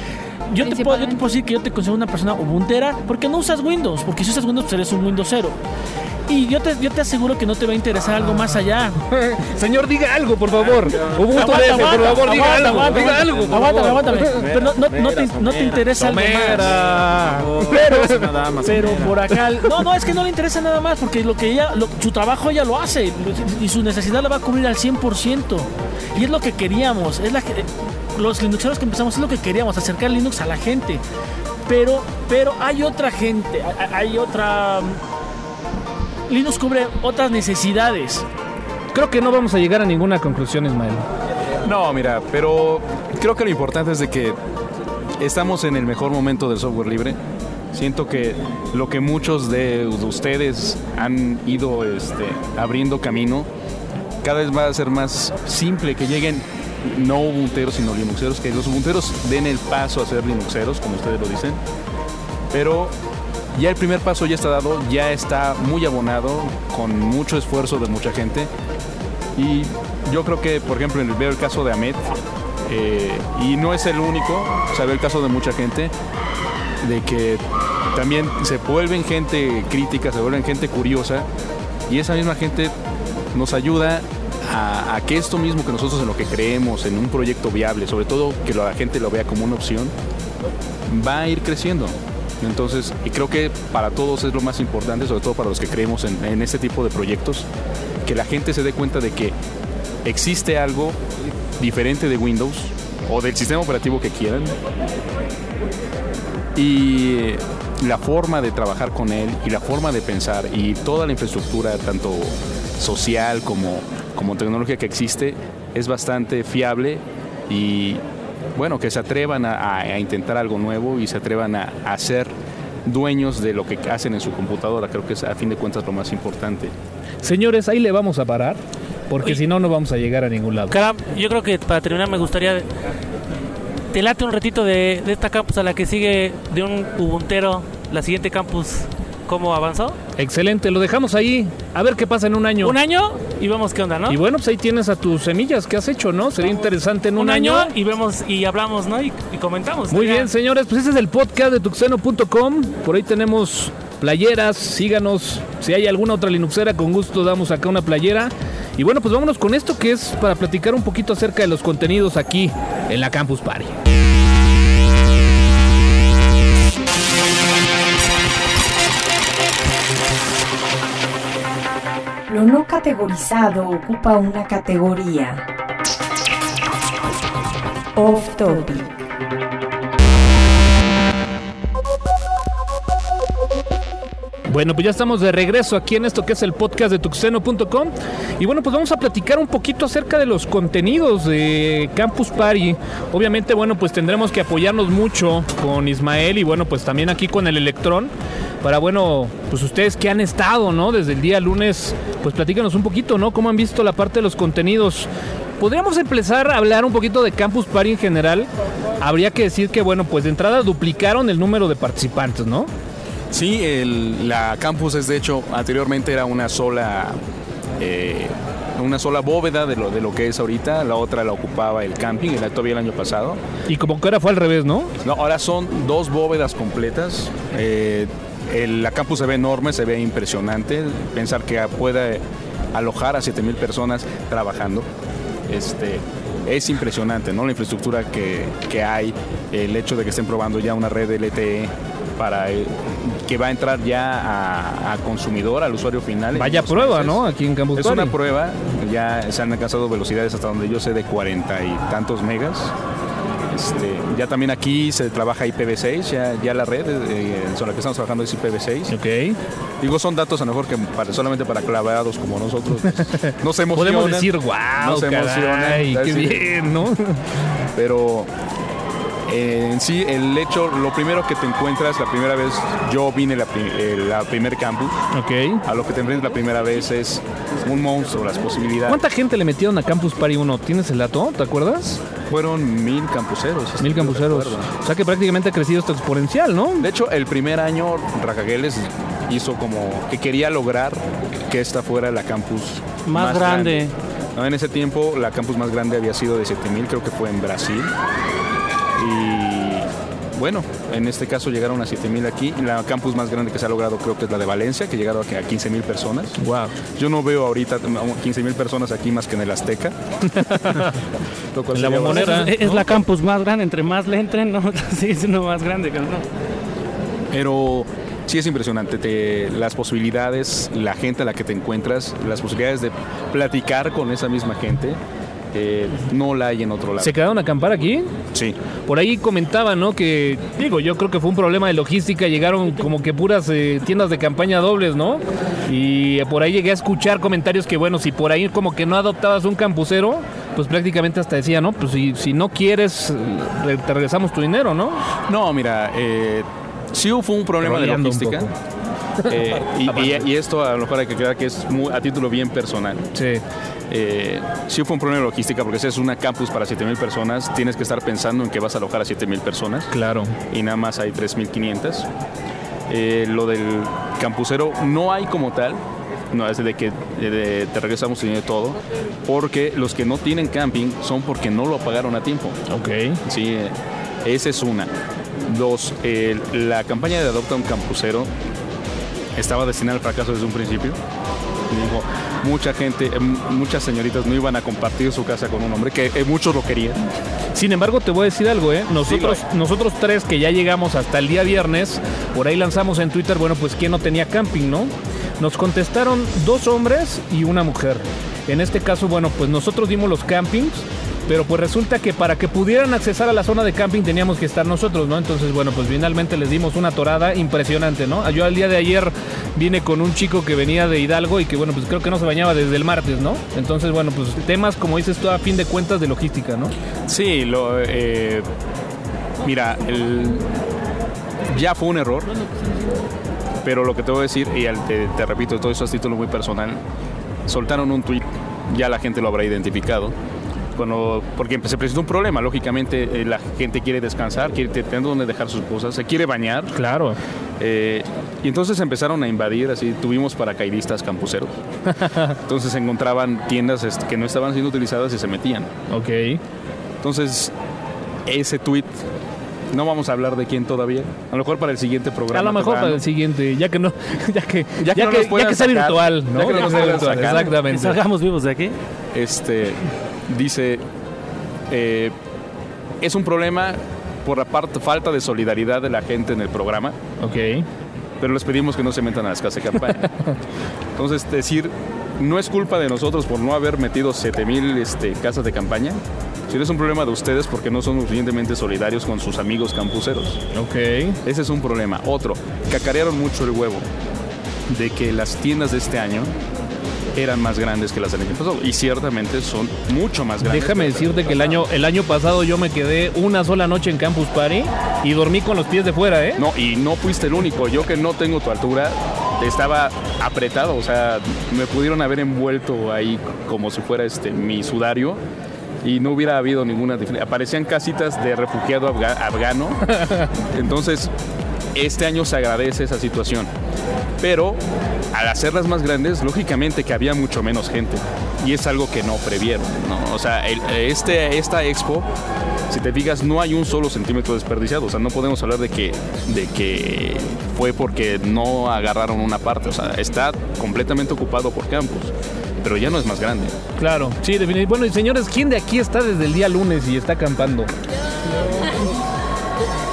Yo te, puedo, yo te puedo decir que yo te considero una persona ubuntera porque no usas Windows, porque si usas Windows pues eres un Windows cero. Y yo te, yo te aseguro que no te va a interesar algo más allá.
Señor, diga algo, por favor. Ubuntu
aguanta,
por favor, diga
aguanta,
algo.
aguanta,
diga
aguanta.
algo, por
Aguántame,
favor.
aguántame. Pero no, no, no te, no te interesa algo más.
Somera.
Pero, pero por acá, no, no, es que no le interesa nada más, porque lo que ella, lo- su trabajo ella lo hace y su necesidad la va a cubrir al 100%. Y es lo que queríamos, es la que, los linuxeros que empezamos, es lo que queríamos, acercar Linux a la gente. Pero, pero hay otra gente, hay- otra... Linux cubre otras necesidades.
Creo que no vamos a llegar a ninguna conclusión, Ismael.
No, mira, pero creo que lo importante es de que estamos en el mejor momento del software libre. Siento que lo que muchos de ustedes han ido este, abriendo camino, cada vez va a ser más simple que lleguen no ubunteros sino linuxeros, que los ubunteros den el paso a ser linuxeros, como ustedes lo dicen. Pero ya el primer paso ya está dado, ya está muy abonado, con mucho esfuerzo de mucha gente. Y yo creo que, por ejemplo, veo el caso de Ahmed, eh, y no es el único, o sea, veo el caso de mucha gente, de que también se vuelven gente crítica, se vuelven gente curiosa, y esa misma gente nos ayuda a, que esto mismo que nosotros en lo que creemos, en un proyecto viable, sobre todo que la gente lo vea como una opción, va a ir creciendo. Entonces, y creo que para todos es lo más importante, sobre todo para los que creemos en, en este tipo de proyectos, que la gente se dé cuenta de que existe algo diferente de Windows o del sistema operativo que quieran y la forma de trabajar con él y la forma de pensar y toda la infraestructura, tanto social como, como tecnología que existe es bastante fiable y bueno, que se atrevan a, a- intentar algo nuevo y se atrevan a, a ser dueños de lo que hacen en su computadora. Creo que es a fin de cuentas lo más importante.
Señores, ahí le vamos a parar, porque si no, no vamos a llegar a ningún lado.
Caram, yo creo que para terminar me gustaría. Te late un ratito de, de esta campus a la que sigue de un Ubuntero, la siguiente campus, ¿cómo avanzó?
Excelente, lo dejamos ahí. A ver qué pasa en un año.
Un año y vemos qué onda, ¿no?
Y bueno, pues ahí tienes a tus semillas que has hecho, ¿no? Sería interesante en un,
un año y vemos y hablamos, ¿no? Y, y comentamos.
Muy bien, señores, pues ese es el podcast de tuxeno.com. Por ahí tenemos playeras, síganos. Si hay alguna otra linuxera, con gusto damos acá una playera. Y bueno, pues vámonos con esto que es para platicar un poquito acerca de los contenidos aquí en la Campus Party.
Lo no categorizado ocupa una categoría. Off topic.
Bueno, pues ya estamos de regreso aquí en esto que es el podcast de tuxeno.com. Y bueno, pues vamos a platicar un poquito acerca de los contenidos de Campus Party. Obviamente, bueno, pues tendremos que apoyarnos mucho con Ismael y bueno, pues también aquí con el Electrón. Para, bueno, pues ustedes que han estado, ¿no? Desde el día lunes, pues platícanos un poquito, ¿no? ¿Cómo han visto la parte de los contenidos? Podríamos empezar a hablar un poquito de Campus Party en general. Habría que decir que, bueno, pues de entrada duplicaron el número de participantes, ¿no?
Sí, el- la campus es de hecho, anteriormente era una sola, eh, una sola bóveda de lo, de lo que es ahorita, la otra la ocupaba el camping, el todavía el año pasado.
Y como que ahora fue al revés, ¿no?
No, ahora son dos bóvedas completas. Eh, el- la campus se ve enorme, se ve impresionante. Pensar que puede alojar a 7000 personas trabajando. Este, es impresionante, ¿no? La infraestructura que, que hay, el hecho de que estén probando ya una red LTE para eh, que va a entrar ya a, a consumidor, al usuario final.
Vaya prueba,
meses.
¿no? Aquí en Campus
Es
Party.
una prueba, ya se han alcanzado velocidades hasta donde yo sé de cuarenta y tantos megas. Este, ya también aquí se trabaja IPv6, ya, ya la red eh, sobre la que estamos trabajando es IPv6.
Ok.
Digo, son datos a lo mejor que para- solamente para clavados como nosotros nos emocionan.
Podemos decir, wow,
Nos emocionan,
caray, qué bien, ¿no?
Pero eh, en sí, el hecho, lo primero que te encuentras la primera vez, yo vine la, eh, la primer campus,
Ok.
a lo que te enfrentas la primera vez es un monstruo, las posibilidades.
¿Cuánta gente le metieron a Campus Party 1? ¿Tienes el dato? ¿Te acuerdas?
Fueron mil campuseros.
Mil campuseros. O sea que prácticamente ha crecido esto exponencial, ¿no?
De hecho, el primer año Racagueles hizo como que quería lograr que esta fuera la campus
Más grande.
En ese tiempo la campus más grande había sido de 7000, creo que fue en Brasil. Y bueno, en este caso llegaron a 7000 aquí. La campus más grande que se ha logrado creo que es la de Valencia, que llegaron a 15000 personas.
Wow.
Yo no veo ahorita 15000 personas aquí más que en el Azteca. Lo cual
En la Bombonera.
Es, es la campus más grande, entre más le entren, no, sigue siendo más grande, que no.
Pero sí es impresionante te- las posibilidades, la gente a la que te encuentras, las posibilidades de platicar con esa misma gente, eh, no la hay en otro lado.
¿Se quedaron a acampar aquí?
Sí.
Por ahí comentaban, ¿no? Que, digo, yo creo que fue un problema de logística. Llegaron como que puras eh, tiendas de campaña dobles, ¿no? Y por ahí llegué a escuchar comentarios que, bueno, si por ahí como que no adoptabas un campusero, pues prácticamente hasta decía, ¿no? Pues si, si no quieres, re- te regresamos tu dinero, ¿no?
No, mira, eh, sí fue un problema de
un
logística. Eh, y, y- y esto a lo mejor hay que aclarar que es muy- a título bien personal.
Sí.
Eh, sí fue un problema de logística porque si es una campus para 7.000 personas, tienes que estar pensando en que vas a alojar a 7.000 personas.
Claro.
y nada más hay 3.500. Eh, lo del campusero no hay como tal, no es de que de- de- te regresamos dinero todo, porque los que no tienen camping son porque no lo pagaron a tiempo.
Ok.
Sí, eh, esa es una. Dos, eh, la campaña de Adopta un Campusero estaba destinada al fracaso desde un principio. Digo, mucha gente, eh, m- muchas señoritas no iban a compartir su casa con un hombre, que eh, muchos lo querían.
Sin embargo, te voy a decir algo, ¿eh? Nosotros,
Sí,
nosotros tres que ya llegamos hasta el día viernes, por ahí lanzamos en Twitter, bueno, pues quién no tenía camping, ¿no? Nos contestaron dos hombres y una mujer. En este caso, bueno, pues nosotros dimos los campings pero pues resulta que para que pudieran accesar a la zona de camping teníamos que estar nosotros, ¿no? Entonces, bueno, pues finalmente les dimos una torada impresionante, ¿no? Yo al día de ayer vine con un chico que venía de Hidalgo y que, bueno, pues creo que no se bañaba desde el martes, ¿no? Entonces, bueno, pues temas, como dices tú, a fin de cuentas de logística, ¿no?
Sí, lo, eh, mira, el, ya fue un error, pero lo que te voy a decir, y te, te repito, todo eso es título muy personal, soltaron un tweet, ya la gente lo habrá identificado, cuando, porque se presentó un problema, lógicamente eh, la gente quiere descansar, quiere tener donde dejar sus cosas, se quiere bañar.
Claro.
Eh, y entonces empezaron a invadir, así tuvimos paracaidistas campuseros. Entonces encontraban tiendas este, que no estaban siendo utilizadas y se metían.
Ok.
Entonces, ese tweet, no vamos a hablar de quién todavía. A lo mejor para el siguiente programa.
A lo mejor para el siguiente, ya que no, ya que, ya
que
que,
no nos
ya que sea
sacar,
virtual,
ya
¿no?
que no
Ya que
nos
sea
puedan
virtual,
sacar.
Que
exactamente.
salgamos vivos de aquí.
Este, dice, eh, es un problema por la parte, falta de solidaridad de la gente en el programa,
Ok.
pero les pedimos que no se metan a las casas de campaña. Entonces, decir, no es culpa de nosotros por no haber metido 7000 este, casas de campaña, sino es un problema de ustedes porque no son lo suficientemente solidarios con sus amigos campuseros.
Ok.
Ese es un problema. Otro, cacarearon mucho el huevo de que las tiendas de este año eran más grandes que las del año pasado. Y ciertamente son mucho más grandes.
Déjame
que
decirte que el año, el año pasado yo me quedé una sola noche en Campus Party y dormí con los pies de fuera, ¿eh?
No, y no fuiste el único. Yo que no tengo tu altura, estaba apretado. O sea, me pudieron haber envuelto ahí como si fuera este mi sudario. Y no hubiera habido ninguna diferencia. Aparecían casitas de refugiado afga- afgano. Entonces, este año se agradece esa situación. Pero al hacerlas más grandes, lógicamente que había mucho menos gente. Y es algo que no previeron. ¿no? O sea, el- este, esta expo, si te fijas, no hay un solo centímetro desperdiciado. O sea, no podemos hablar de que, de que fue porque no agarraron una parte. O sea, está completamente ocupado por campus. Pero ya no es más grande.
Claro, sí, definitivamente. Bueno, y señores, ¿quién de aquí está desde el día lunes y está acampando?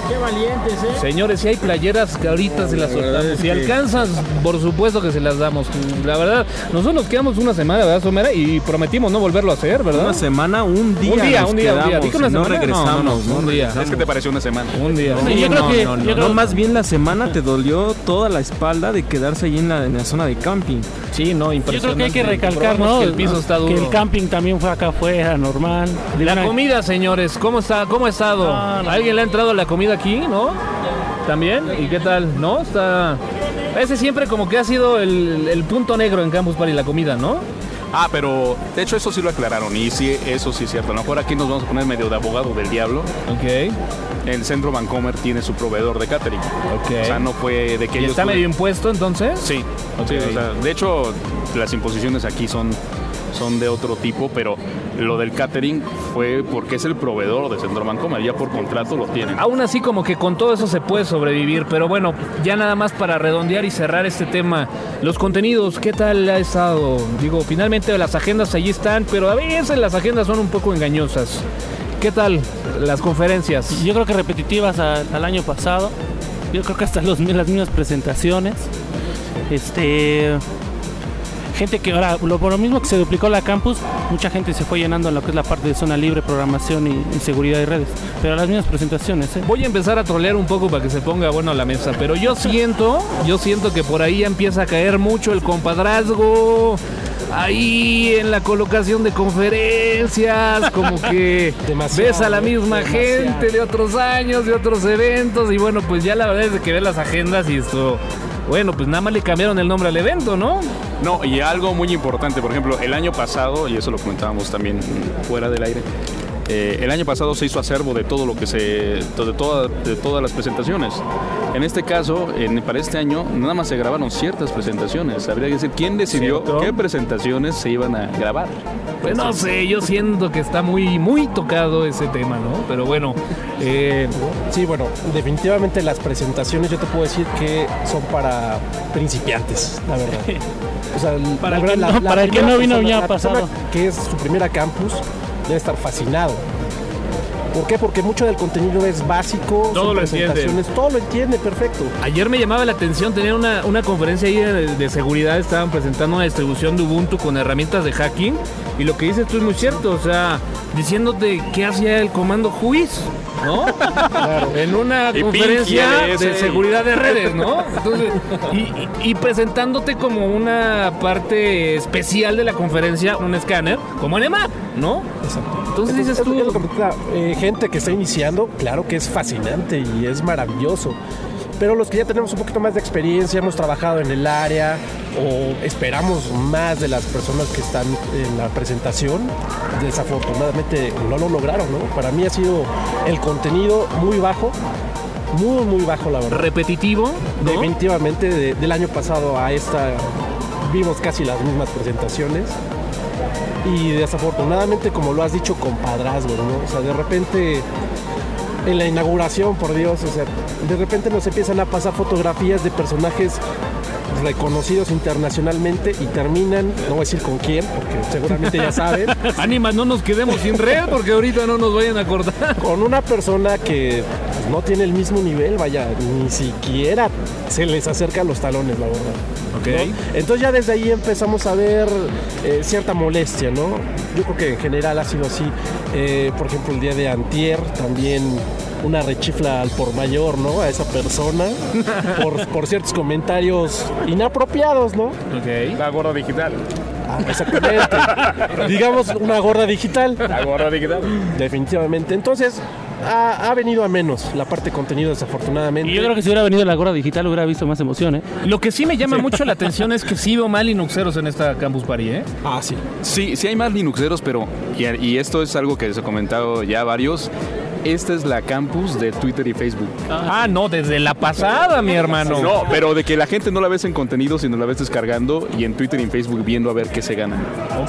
Qué valientes, ¿eh?
Señores, si hay playeras que ahorita se las soltamos. Si alcanzas, por supuesto que se las damos. La verdad, nosotros nos quedamos una semana, ¿verdad, Somera? Y prometimos no volverlo a hacer, ¿verdad?
Una semana, un día.
Un día,
nos
un día, un día.
quedamos,
una
y no
semana.
regresamos.
No, no, no, un día.
Es que te pareció una semana.
Un día.
Sí, yo creo
no,
que-
no, no,
yo
no,
creo-
más bien la semana te dolió toda la espalda de quedarse ahí en la, en la zona de camping.
Sí, no,
Yo creo que hay que
impresionante.
recalcar, ¿no?
Que el piso está duro.
Que el camping también fue acá afuera, normal.
La comida, señores, ¿cómo está? ¿Cómo ha estado?
No, no.
¿Alguien le ha entrado a la comida aquí, no? ¿También? ¿Y qué tal? ¿No? Está... Ese siempre como que ha sido el, el punto negro en Campus Party, la comida, ¿no?
Ah, pero de hecho eso sí lo aclararon. Y sí, eso sí es cierto. A lo mejor aquí nos vamos a poner medio de abogado del diablo.
Ok,
El centro Vancomer tiene su proveedor de catering.
ok.
O sea, no fue de que
¿Y
ellos.
está medio impuesto entonces?
Sí,
Ok.
sí, o sea, de hecho, las imposiciones aquí son, son de otro tipo, pero lo del catering fue porque es el proveedor de Centro Vancomer, ya por contrato lo tienen.
Aún así como que con todo eso se puede sobrevivir, pero bueno, ya nada más para redondear y cerrar este tema, los contenidos, ¿qué tal ha estado? Digo, finalmente las agendas allí están, pero a veces las agendas son un poco engañosas. ¿Qué tal las conferencias?
Yo creo que repetitivas a- al año pasado. Yo creo que hasta los, las mismas presentaciones. Este. Gente que ahora, lo, por lo mismo que se duplicó la campus, mucha gente se fue llenando en lo que es la parte de zona libre, programación y, y seguridad de redes. Pero las mismas presentaciones, ¿eh?
Voy a empezar a trolear un poco para que se ponga bueno la mesa, pero yo siento, yo siento que por ahí ya empieza a caer mucho el compadrazgo. Ahí en la colocación de conferencias, como que
Demasiado,
ves a la misma
demasiado.
gente de otros años, de otros eventos, y bueno, pues ya la verdad es que ves las agendas y esto, bueno, pues nada más le cambiaron el nombre al evento, ¿no?
No, y algo muy importante, por ejemplo, el año pasado, y eso lo comentábamos también fuera del aire, eh, el año pasado se hizo acervo de todo lo que se. de, toda- de todas las presentaciones. En este caso, en- para este año, nada más se grabaron ciertas presentaciones. Habría que decir quién decidió
¿Cierto?
qué presentaciones se iban a grabar.
Pues no sé, yo siento que está muy, muy tocado ese tema, ¿no? Pero bueno, eh,
Sí, bueno, definitivamente las presentaciones yo te puedo decir que son para principiantes, la verdad. O sea,
Para
la
el que no- para el que no vino ya
la
pasado.
Que es su primera campus, debe estar fascinado. ¿Por qué? Porque mucho del contenido es básico,
Todo
son
lo entiende.
presentaciones, todo lo entiende perfecto.
Ayer me llamaba la atención, tenían una, una conferencia ahí de, de seguridad, estaban presentando una distribución de Ubuntu con herramientas de hacking Y lo que dices tú es muy cierto, o sea, diciéndote qué hacía el comando juiz, ¿no? En una
Y
conferencia de seguridad de redes, ¿no? Entonces, y, y- y presentándote como una parte especial de la conferencia, un escáner, como en EMAP, ¿no? Entonces dices tú-
es que. Eh, gente que está iniciando, claro que es fascinante y es maravilloso. Pero los que ya tenemos un poquito más de experiencia, hemos trabajado en el área o esperamos más de las personas que están en la presentación, desafortunadamente no lo lograron, ¿no? Para mí ha sido el contenido muy bajo, muy, muy bajo, la verdad.
Repetitivo, ¿no?
Definitivamente de- del año pasado a esta vimos casi las mismas presentaciones. Y desafortunadamente, como lo has dicho, compadrazgo, ¿no? O sea, de repente en la inauguración, por Dios, o sea, de repente nos empiezan a pasar fotografías de personajes reconocidos internacionalmente y terminan, no voy a decir con quién, porque seguramente ya saben,
Ánimas, no nos quedemos sin red porque ahorita no nos vayan a acordar.
con una persona que no tiene el mismo nivel, vaya, ni siquiera se les acerca a los talones, la verdad. Entonces ya desde ahí empezamos a ver eh, cierta molestia, ¿no? Yo creo que en general ha sido así. Eh, por ejemplo, el día de Antier también una rechifla al por mayor, ¿no? A esa persona por, por ciertos comentarios inapropiados, ¿no?
Ok.
La gorra digital.
Ah, exactamente. Digamos una gorra digital.
La gorra digital.
Definitivamente. Entonces, ha, ha venido a menos la parte de contenido, desafortunadamente.
Y yo creo que si hubiera venido la gorra digital hubiera visto más emoción, ¿eh?
Lo que sí me llama mucho la atención es que sí veo mal Linuxeros en esta Campus Party, ¿eh?
Ah, sí.
Sí, sí hay más Linuxeros, pero, y, y esto es algo que se ha comentado ya varios, esta es la campus de Twitter y Facebook.
Ah, no, desde la pasada, mi hermano.
No, pero de que la gente no la ves en contenido, sino la ves descargando y en Twitter y en Facebook viendo a ver qué se gana.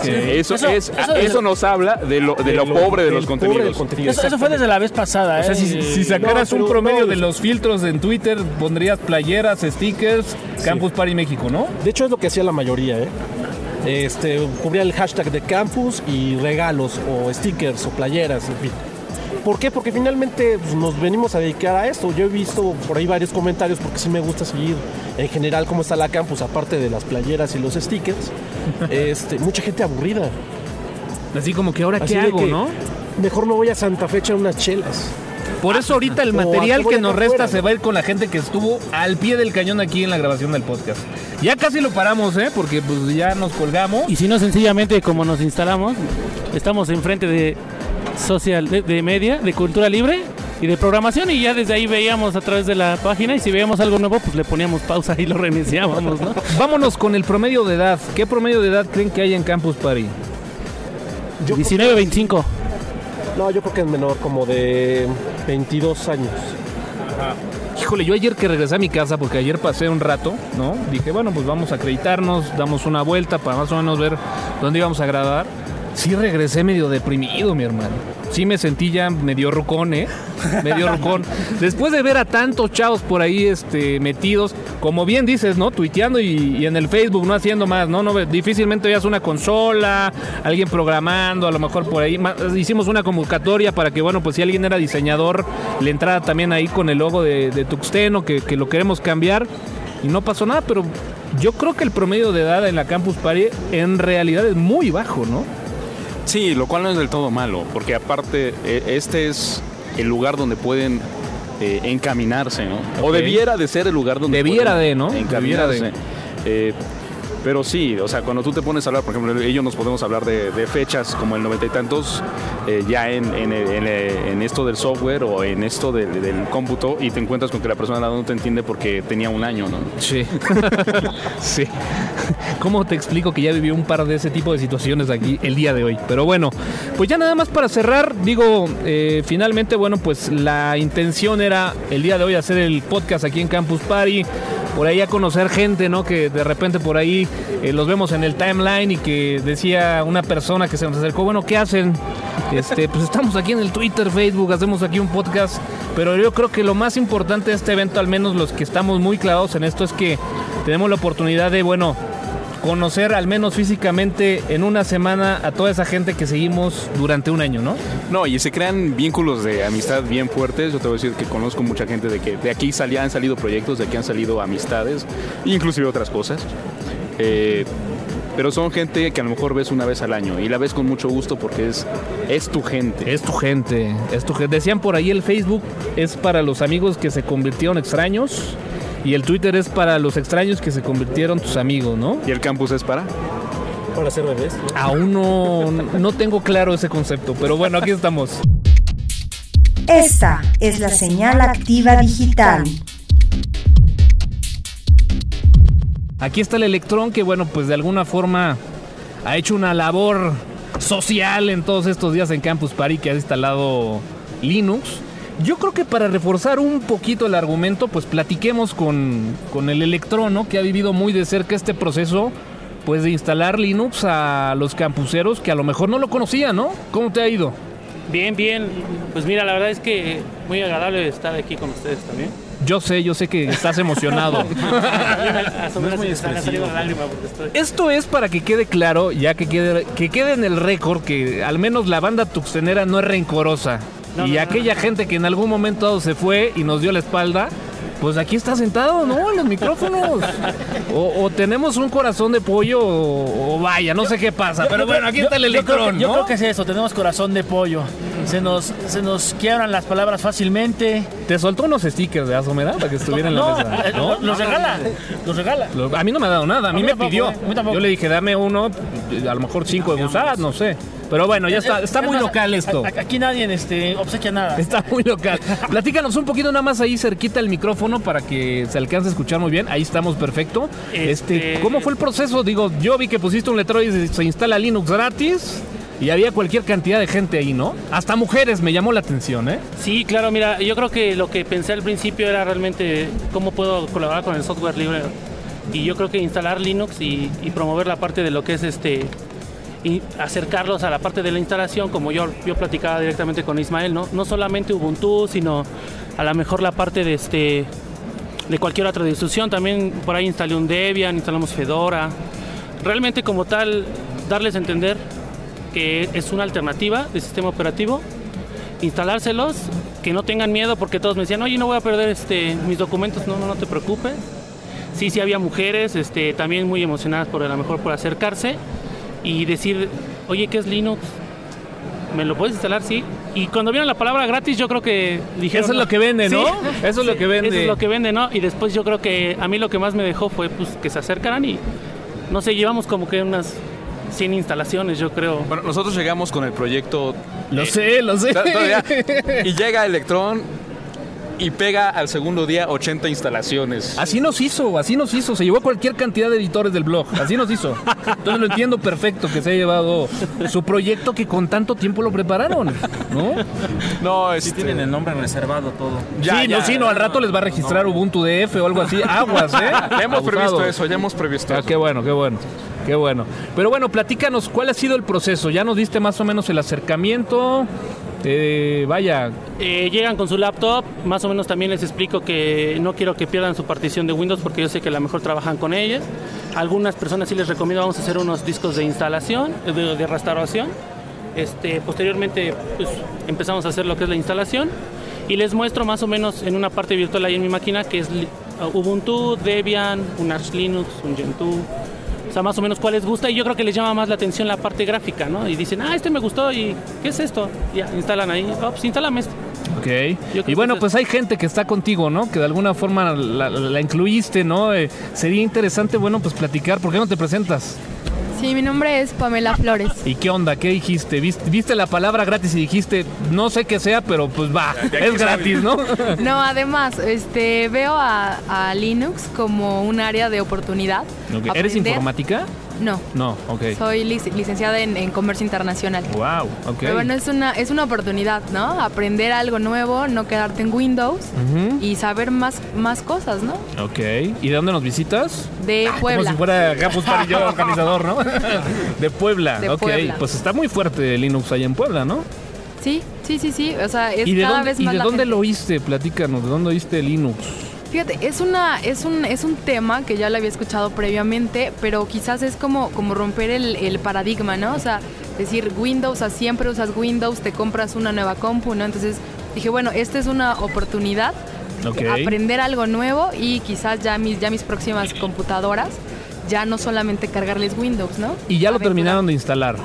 Eso,
Eso-
es,
eso-
eso nos habla de lo, de lo pobre de los contenidos.
contenido,
Eso, eso fue desde la vez pasada,
O sea,
¿eh?
si, si sacaras
No,
un promedio
no,
de los filtros en Twitter, pondrías playeras, stickers, Campus Party México, ¿no?
De hecho, es lo que hacía la mayoría, ¿eh? Este, cubría el hashtag de campus y regalos o stickers o playeras, en fin. ¿Por qué? Porque finalmente pues, nos venimos a dedicar a esto. Yo he visto por ahí varios comentarios porque sí me gusta seguir en general cómo está la campus, aparte de las playeras y los stickers. Este, mucha gente aburrida.
Así como que ahora
Así
qué hago,
que
¿no?
mejor me voy a Santa Fe a unas chelas.
Por eso ahorita el material que nos resta se va a ir con la gente que estuvo al pie del cañón aquí en la grabación del podcast. Ya casi lo paramos, ¿eh? Porque pues ya nos colgamos.
Y si no, sencillamente como nos instalamos, estamos enfrente de social, de, media, de cultura libre y de programación y ya desde ahí veíamos a través de la página y si veíamos algo nuevo pues le poníamos pausa y lo reiniciábamos, ¿no?
Vámonos con el promedio de edad. ¿Qué promedio de edad creen que hay en Campus Party?
19-25 no, yo creo que es menor, como de 22 años.
Híjole, yo ayer que regresé a mi casa, porque ayer pasé un rato, ¿no? Dije, bueno, pues vamos a acreditarnos, damos una vuelta para más o menos ver dónde íbamos a grabar. Sí regresé medio deprimido, mi hermano. Sí me sentí ya medio rucón, ¿eh? Medio rucón. Después de ver a tantos chavos por ahí este, metidos, como bien dices, ¿no? Tuiteando y, y en el Facebook, no haciendo más, ¿no? no difícilmente veas una consola, alguien programando, a lo mejor por ahí. Hicimos una convocatoria para que, bueno, pues si alguien era diseñador, le entrara también ahí con el logo de, de Tuxteno, que, que lo queremos cambiar. Y no pasó nada, pero yo creo que el promedio de edad en la Campus Party en realidad es muy bajo, ¿no?
Sí, lo cual no es del todo malo, porque aparte eh, este es el lugar donde pueden eh, encaminarse, ¿no? O debiera de ser el lugar donde
Debiera
pueden
de, ¿no? Debiera de.
Encaminarse. Eh, pero sí, o sea, cuando tú te pones a hablar, por ejemplo, ellos nos podemos hablar de, fechas como el noventa y tantos, eh, ya en, en- en- esto del software o en esto del, del cómputo, y te encuentras con que la persona no te entiende porque tenía un año, ¿no?
Sí. sí. ¿Cómo te explico que ya viví un par de ese tipo de situaciones aquí el día de hoy? Pero bueno, pues ya nada más para cerrar, digo, eh, finalmente, bueno, pues la intención era el día de hoy hacer el podcast aquí en Campus Party, por ahí a conocer gente, ¿no? Que de repente por ahí eh, los vemos en el timeline y que decía una persona que se nos acercó, bueno, ¿qué hacen? Este, pues estamos aquí en el Twitter, Facebook, hacemos aquí un podcast, pero yo creo que lo más importante de este evento, al menos los que estamos muy clavados en esto, es que tenemos la oportunidad de, bueno, conocer al menos físicamente en una semana a toda esa gente que seguimos durante un año, ¿no?
No, y se crean vínculos de amistad bien fuertes. Yo te voy a decir que conozco mucha gente de que de aquí salía, han salido proyectos, de aquí han salido amistades, inclusive otras cosas. Eh, pero son gente que a lo mejor ves una vez al año y la ves con mucho gusto porque es, es tu gente.
Es tu gente, es tu gente. Decían por ahí el Facebook es para los amigos que se convirtieron extraños y el Twitter es para los extraños que se convirtieron tus amigos, ¿no?
¿Y el campus es para?
Para hacer bebés. ¿no?
Aún no, no tengo claro ese concepto, pero bueno, aquí estamos.
Esta es la señal activa digital.
Aquí está el Electrón que, bueno, pues de alguna forma ha hecho una labor social en todos estos días en Campus Party que ha instalado Linux. Yo creo que para reforzar un poquito el argumento, pues platiquemos con, con el Electrón, ¿no? Que ha vivido muy de cerca este proceso, pues de instalar Linux a los campuseros que a lo mejor no lo conocían, ¿no? ¿Cómo te ha ido?
Bien, bien. Pues mira, la verdad es que muy agradable estar aquí con ustedes también.
Yo sé, yo sé que estás emocionado.
no es muy estoy...
Esto es para que quede claro, ya que quede, que quede en el récord, que al menos la banda tuxtenera no es rencorosa.
No,
y
no, no,
aquella gente que en algún momento se fue y nos dio la espalda, pues aquí está sentado, ¿no? En los micrófonos. O, o tenemos un corazón de pollo o, o vaya, no sé qué pasa.
Yo-
Pero
yo
bueno, aquí
yo-
está el
yo creo que-
electrón,
Yo
¿no?
creo que es eso, tenemos corazón de pollo. Se nos, se nos quiebran las palabras fácilmente.
Te soltó unos stickers de Asomera para que estuviera en la
No,
mesa.
eh,
¿no?
los regala, los regala.
Lo- A mí no me ha dado nada, a mí,
A mí
me
tampoco,
pidió.
eh, a mí tampoco.
Yo le dije, dame uno, a lo mejor cinco de Busat, no sé. Pero bueno, ya está, está
Es
muy
más,
local esto.
Aquí nadie este, obsequia nada.
Está muy local. Platícanos un poquito nada más ahí cerquita el micrófono para que se alcance a escuchar muy bien. Ahí estamos perfecto. Este,
Este-
¿cómo fue el proceso? Digo, yo vi que pusiste un letrero y se instala Linux gratis y había cualquier cantidad de gente ahí, ¿no? Hasta mujeres me llamó la atención, ¿eh?
Sí, claro, mira, yo creo que lo que pensé al principio era realmente cómo puedo colaborar con el software libre. Y yo creo que instalar Linux y, promover la parte de lo que es este y acercarlos a la parte de la instalación, como yo, yo platicaba directamente con Ismael, ¿no? No solamente Ubuntu, sino a lo mejor la parte de este de cualquier otra distribución. También por ahí instalé un Debian, instalamos Fedora. Realmente como tal, darles a entender que es una alternativa de sistema operativo instalárselos, que no tengan miedo porque todos me decían, oye, no voy a perder este, mis documentos, no, no, no te preocupes. Sí, sí había mujeres este, también muy emocionadas por a lo mejor por acercarse y decir, oye, ¿qué es Linux? ¿Me lo puedes instalar? Sí. Y cuando vieron la palabra gratis, yo creo que dijeron...
Eso es lo que vende, ¿no? Eso es lo que vende.
Eso es lo que vende, ¿no? Y después yo creo que a mí lo que más me dejó fue pues, que se acercaran y, no sé, llevamos como que unas 100 instalaciones, yo creo.
Bueno, nosotros llegamos con el proyecto
Lo sé, lo sé.
Todavía. Y llega Electrón y pega al segundo día 80 instalaciones.
Así nos hizo, así nos hizo. Se llevó cualquier cantidad de editores del blog. Así nos hizo. Entonces lo entiendo perfecto que se ha llevado su proyecto que con tanto tiempo lo prepararon, ¿no?
No,
Sí
este,
tienen el nombre reservado todo.
Ya,
sí,
ya.
no, sí, no, al rato les va a registrar Ubuntu DF o algo así. Aguas, ¿eh?
Ya hemos previsto eso, ya hemos previsto
Ah,
eso.
qué bueno, qué bueno. Qué bueno. Pero bueno, platícanos, ¿cuál ha sido el proceso? Ya nos diste más o menos el acercamiento. Vaya,
Eh, llegan con su laptop, más o menos también les explico que no quiero que pierdan su partición de Windows porque yo sé que a lo mejor trabajan con ellas. Algunas personas sí les recomiendo, vamos a hacer unos discos de instalación, eh, de, restauración. Este, posteriormente pues, empezamos a hacer lo que es la instalación y les muestro más o menos en una parte virtual ahí en mi máquina que es Ubuntu, Debian, un Arch Linux, un Gentoo. Sea, más o menos cuál les gusta y yo creo que les llama más la atención la parte gráfica, ¿no? Y dicen, ah, este me gustó y ¿qué es esto? Ya, instalan ahí, oh, pues instálame esto.
ok. Y bueno, pues hay gente que está contigo, ¿no? Que de alguna forma la, la incluiste, ¿no? Eh, sería interesante, bueno, pues platicar. ¿Por qué no te presentas?
Sí, mi nombre es Pamela Flores.
¿Y qué onda? ¿Qué dijiste? ¿Viste, viste la palabra gratis y dijiste, no sé qué sea, pero pues va, es gratis, ¿no?
No, además, este, veo a, a Linux como un área de oportunidad.
¿Eres informática?
No,
No, ok.
soy lic- licenciada en, en comercio internacional.
Wow, ok.
Pero bueno, es una, es una oportunidad, ¿no? Aprender algo nuevo, no quedarte en Windows y saber más, más cosas, ¿no?
Ok. ¿Y de dónde nos visitas?
De
Como
Puebla.
si fuera Party yo organizador, ¿no? de Puebla.
De
ok.
Puebla.
Pues está muy fuerte Linux allá en Puebla, ¿no?
Sí, sí, sí, sí. O sea, es
¿Y de
cada
dónde,
vez
y
más
de
la
dónde
gente.
lo oíste? Platícanos, ¿de dónde oíste Linux?
Fíjate, es una, es un, es un tema que ya lo había escuchado previamente, pero quizás es como, como romper el, el paradigma, ¿no? O sea, decir Windows, o sea, siempre usas Windows, te compras una nueva compu, ¿no? Entonces dije, bueno, esta es una oportunidad
Ok.
de aprender algo nuevo y quizás ya mis, ya mis próximas computadoras ya no solamente cargarles Windows, ¿no?
Y ya lo terminaron de instalar.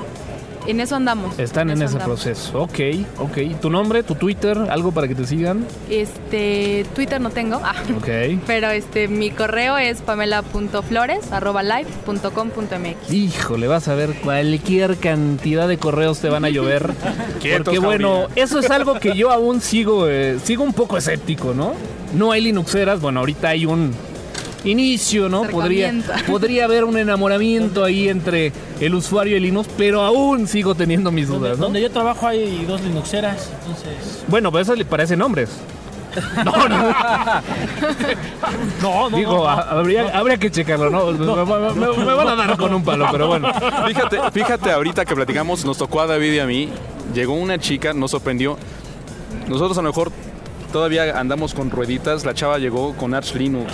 En eso andamos.
Están en ese
andamos.
proceso. Ok, ok. ¿Tu nombre, tu Twitter, algo para que te sigan?
Este, Twitter no tengo. Ah.
Ok.
Pero este, mi correo es pamela.flores.live.com.mx.
Híjole, vas a ver cualquier cantidad de correos te van a llover. Porque bueno, eso es algo que yo aún sigo, eh, sigo un poco escéptico, ¿no? No hay Linuxeras, bueno, ahorita hay un inicio, ¿no? Podría, podría haber un enamoramiento ahí entre el usuario y Linux, pero aún sigo teniendo mis
Donde,
dudas, ¿no?
donde yo trabajo hay dos Linuxeras, entonces...
Bueno, pero eso le parecen nombres. No, no.
No, no,
Digo,
no, no.
ha- habría, habría que checarlo, ¿no? Me, me- me- me van a dar con un palo, pero bueno.
Fíjate, fíjate, ahorita que platicamos, nos tocó a David y a mí. Llegó una chica, nos sorprendió. Nosotros a lo mejor todavía andamos con rueditas. La chava llegó con Arch Linux.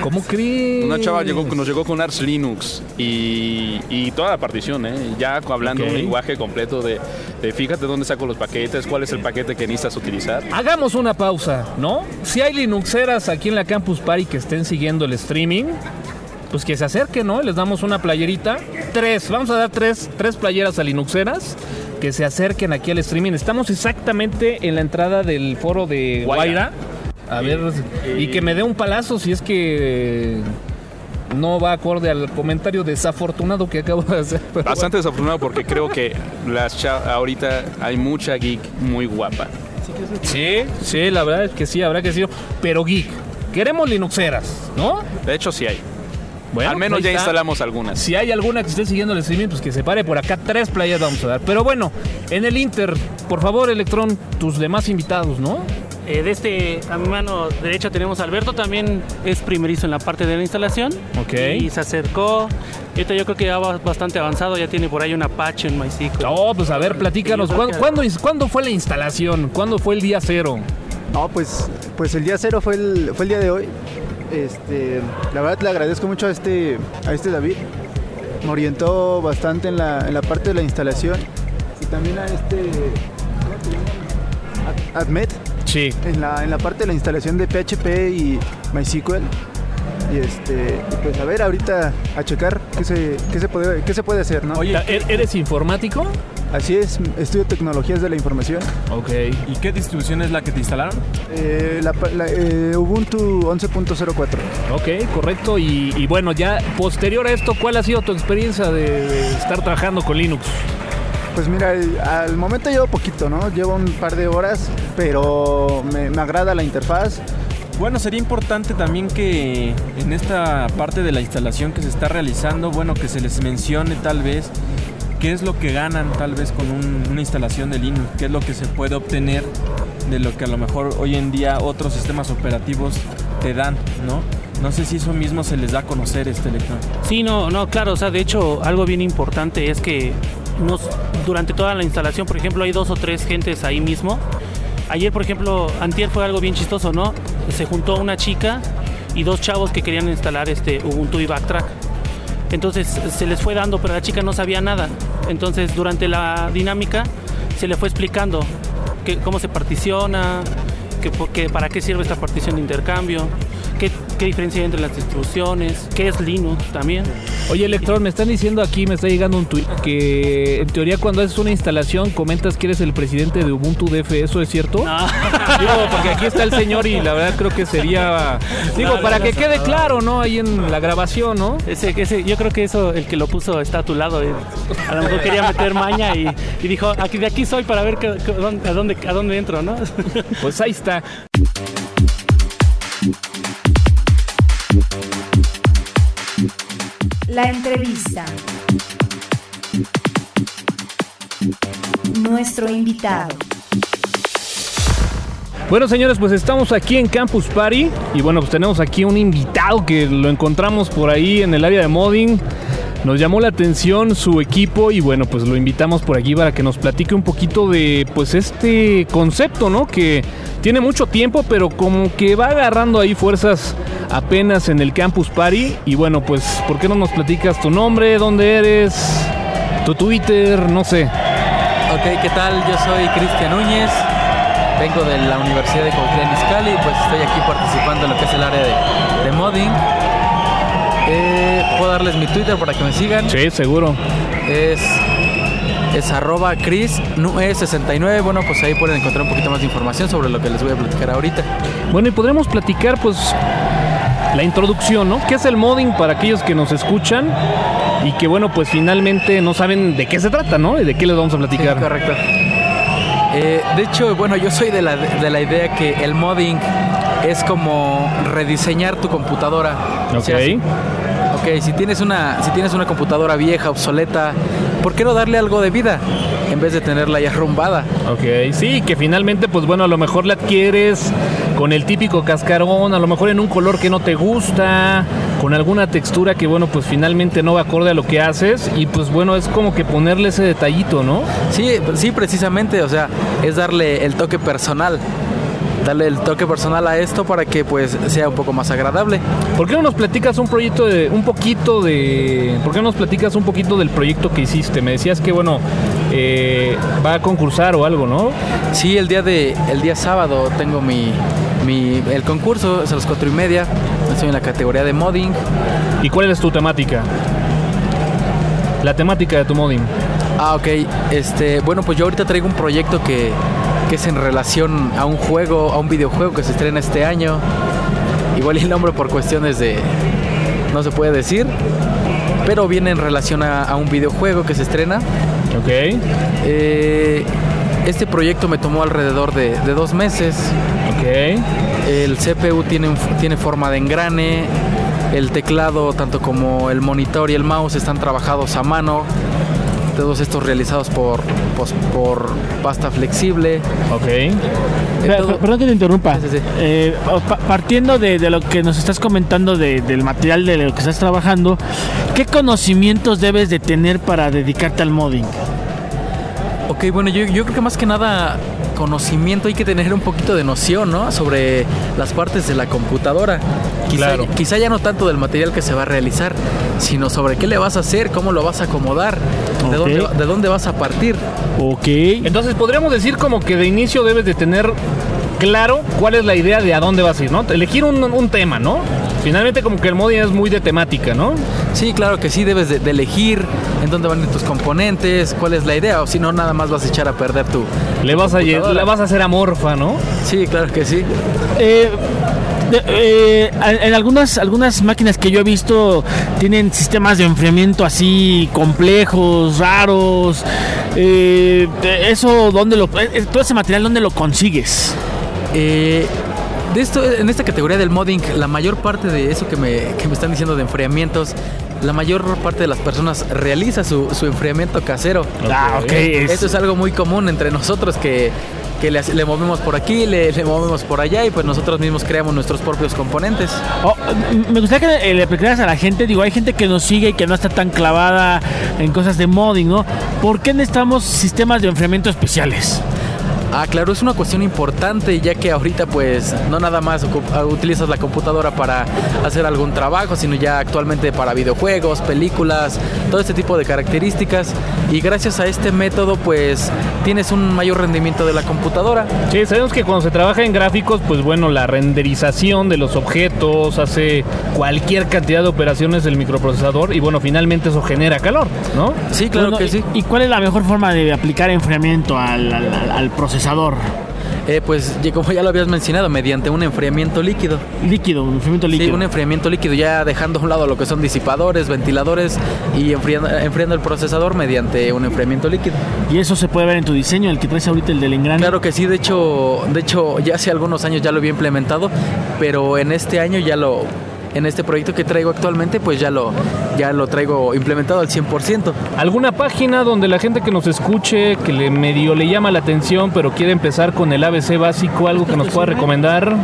¿Cómo crees?
Una chava llegó, nos llegó con Arch Linux y, y toda la partición, ¿eh? ya hablando un lenguaje completo de, de fíjate dónde saco los paquetes, cuál es el paquete que necesitas utilizar.
Hagamos una pausa, ¿no? Si hay Linuxeras aquí en la Campus Party que estén siguiendo el streaming, pues que se acerquen, ¿no? Les damos una playerita. Tres, vamos a dar tres, tres playeras a Linuxeras que se acerquen aquí al streaming. Estamos exactamente en la entrada del foro de Guaira.
Guaira.
A ver, y que me dé un palazo si es que no va acorde al comentario desafortunado que acabo de hacer.
Bastante desafortunado porque creo que las ahorita hay mucha geek muy guapa.
Sí, sí, la verdad es que sí, habrá que decirlo. Pero geek, queremos Linuxeras, ¿no?
De hecho, sí hay.
Bueno,
Al menos ya
está.
instalamos algunas.
Si hay alguna que esté siguiendo el streaming, pues que se pare por acá. Tres playas vamos a dar. Pero bueno, en el Inter, por favor, Electron, tus demás invitados, ¿no?
Eh, de este, a mi mano derecha tenemos a Alberto, también es primerizo en la parte de la instalación.
Ok.
Y se acercó. Ahorita yo creo que ya va bastante avanzado, ya tiene por ahí un Apache en MySQL.
Oh, pues a ver, platícanos. ¿Cuándo, cuándo, cuándo fue la instalación? ¿Cuándo fue el día cero?
No, pues, pues el día cero fue el, fue el día de hoy. Este, la verdad le agradezco mucho a este, a este David. Me orientó bastante en la, en la parte de la instalación. Y también a este ¿cómo Admet
Sí.
en la, en la parte de la instalación de PHP y MySQL. Y este, pues a ver ahorita a checar qué se, qué se puede, qué se puede hacer, ¿no?
Oye, ¿e- ¿eres informático?
Así es, estudio tecnologías de la información.
Ok.
¿Y qué distribución es la que te instalaron?
Eh, la, la- eh, Ubuntu 11.04.
Ok, correcto. Y, y bueno, ya posterior a esto, ¿cuál ha sido tu experiencia de, de estar trabajando con Linux?
Pues mira, el- al momento llevo poquito, ¿no? Llevo un par de horas, pero me, me agrada la interfaz.
Bueno, sería importante también que en esta parte de la instalación que se está realizando, bueno, que se les mencione tal vez qué es lo que ganan tal vez con un- una instalación de Linux, qué es lo que se puede obtener de lo que a lo mejor hoy en día otros sistemas operativos te dan, ¿no? No sé si eso mismo se les da a conocer este electrón.
Sí, no, no, claro, o sea, de hecho, algo bien importante es que nos, durante toda la instalación, por ejemplo, hay dos o tres gentes ahí mismo. Ayer, por ejemplo, antier fue algo bien chistoso, ¿no? Se juntó una chica y dos chavos que querían instalar este Ubuntu y Backtrack. Entonces se les fue dando, pero la chica no sabía nada. Entonces durante la dinámica se le fue explicando cómo se particiona, que para qué sirve esta partición de intercambio, qué, diferencia hay entre las distribuciones, qué es Linux también.
Oye, Electron, me están diciendo aquí, me está llegando un tweet que en teoría cuando haces una instalación comentas que eres el presidente de Ubuntu DF, ¿eso es cierto? Digo, porque aquí está el señor y la verdad creo que sería... Digo,
No,
para
no,
que
no,
quede
no.
claro, ¿no? Ahí en la grabación, ¿no?
Ese, ese, yo creo que eso, el que lo puso está a tu lado. eh. A lo mejor quería meter maña y, y dijo, aquí de aquí soy para ver a, dónde, a dónde entro, ¿no?
Pues ahí está.
La entrevista. Nuestro invitado.
Bueno, señores, pues estamos aquí en Campus Party y bueno, pues tenemos aquí un invitado que lo encontramos por ahí en el área de modding. Nos llamó la atención su equipo y bueno, pues lo invitamos por aquí para que nos platique un poquito de pues este concepto, ¿no? Que tiene mucho tiempo, pero como que va agarrando ahí fuerzas apenas en el Campus Party y bueno, pues ¿por qué no nos platicas tu nombre, dónde eres, tu Twitter, no sé?
Ok, ¿qué tal? Yo soy Cristian Núñez, vengo de la Universidad de Izcalli y pues estoy aquí participando en lo que es el área de, de modding. Puedo darles mi Twitter para que me sigan.
Sí, seguro.
Es, es arroba Chris 69 Bueno, pues ahí pueden encontrar un poquito más de información sobre lo que les voy a platicar ahorita.
Bueno, y podremos platicar, pues, la introducción, ¿no? ¿Qué es el modding para aquellos que nos escuchan y que, bueno, pues finalmente no saben de qué se trata, ¿no? Y de qué les vamos a platicar.
Sí, correcto. Eh, de hecho, bueno, yo soy de la, de la idea que el modding es como rediseñar tu computadora.
Ok.
Sí. Ok, si tienes una, si tienes una computadora vieja, obsoleta, ¿por qué no darle algo de vida en vez de tenerla ya arrumbada?
Ok, sí, que finalmente, pues bueno, a lo mejor la adquieres con el típico cascarón, a lo mejor en un color que no te gusta, con alguna textura que, bueno, pues finalmente no va acorde a lo que haces y pues bueno, es como que ponerle ese detallito, ¿no?
Sí, sí, precisamente, o sea, es darle el toque personal. Darle el toque personal a esto para que pues sea un poco más agradable.
¿Por qué no nos platicas un proyecto de un poquito de por qué no nos platicas un poquito del proyecto que hiciste? Me decías que bueno eh, va a concursar o algo, ¿no?
Sí, el día de el día sábado tengo mi, mi el concurso es a las cuatro y media. Estoy en la categoría de modding.
¿Y cuál es tu temática? La temática de tu modding.
Ah, ok. Este, bueno, pues yo ahorita traigo un proyecto que, que es en relación a un juego, a un videojuego que se estrena este año. Igual el nombre por cuestiones de no se puede decir, pero viene en relación a, a un videojuego que se estrena.
Ok.
Eh, este proyecto me tomó alrededor de, de dos meses.
Ok.
El CPU tiene, tiene forma de engrane. El teclado, tanto como el monitor y el mouse, están trabajados a mano. Todos estos realizados por, pues, por pasta flexible.
Ok.
Per-
todo-
Perdón que te interrumpa.
Sí, sí, sí.
Eh, pa- partiendo de, de lo que nos estás comentando de- del material de lo que estás trabajando, ¿qué conocimientos debes de tener para dedicarte al modding?
Ok, bueno, yo, yo creo que más que nada conocimiento hay que tener un poquito de noción, ¿no? Sobre las partes de la computadora. Quizá,
Claro.
quizá ya no tanto del material que se va a realizar, sino sobre qué le vas a hacer, cómo lo vas a acomodar, de, dónde, de dónde vas a partir.
Ok.
Entonces podríamos decir como que de inicio debes de tener claro cuál es la idea de a dónde vas a ir, ¿no? Elegir un, un tema, ¿no? Finalmente como que el modding es muy de temática, ¿no?
Sí, claro que sí, debes de, de elegir en dónde van a ir tus componentes, cuál es la idea, o si no, nada más vas a echar a perder tu...
Le
tu
vas a, la vas a hacer amorfa, ¿no?
Sí, claro que sí.
Eh, eh, en algunas, algunas máquinas que yo he visto tienen sistemas de enfriamiento así complejos, raros. Eh, eso, ¿dónde lo, eh, todo ese material, ¿dónde lo consigues?
De esto, en esta categoría del modding, la mayor parte de eso que me, que me están diciendo de enfriamientos, la mayor parte de las personas realiza su, su enfriamiento casero.
Ah, ok, es-
Esto es algo muy común entre nosotros que, que le, le movemos por aquí, le, le movemos por allá y pues nosotros mismos creamos nuestros propios componentes.
Oh, me gustaría que eh, le explicaras a la gente, digo, hay gente que nos sigue y que no está tan clavada en cosas de modding, ¿no? ¿Por qué necesitamos sistemas de enfriamiento especiales?
Ah, claro, es una cuestión importante ya que ahorita pues no nada más ah, utilizas la computadora para hacer algún trabajo, sino ya actualmente para videojuegos, películas, todo este tipo de características y gracias a este método pues tienes un mayor rendimiento de la computadora.
Sí, sabemos que cuando se trabaja en gráficos, pues bueno, la renderización de los objetos hace cualquier cantidad de operaciones del microprocesador y bueno, finalmente eso genera calor, ¿no?
Sí, claro
Bueno,
que sí.
¿Y cuál es la mejor forma de aplicar enfriamiento al, al- al- al procesador?
Eh, pues como ya lo habías mencionado, mediante un enfriamiento líquido.
Líquido, un enfriamiento líquido.
Sí, un enfriamiento líquido, ya dejando a un lado lo que son disipadores, ventiladores y enfriando, enfriando el procesador mediante un enfriamiento líquido.
Y eso se puede ver en tu diseño, el que traes ahorita, el del engrane.
Claro que sí, de hecho, de hecho ya hace algunos años ya lo había implementado, pero en este año ya lo en este proyecto que traigo actualmente, pues ya lo ya lo traigo implementado al 100%.
¿Alguna página donde la gente que nos escuche, que le medio le llama la atención, pero quiere empezar con el ABC básico, algo que nos pueda recomendar?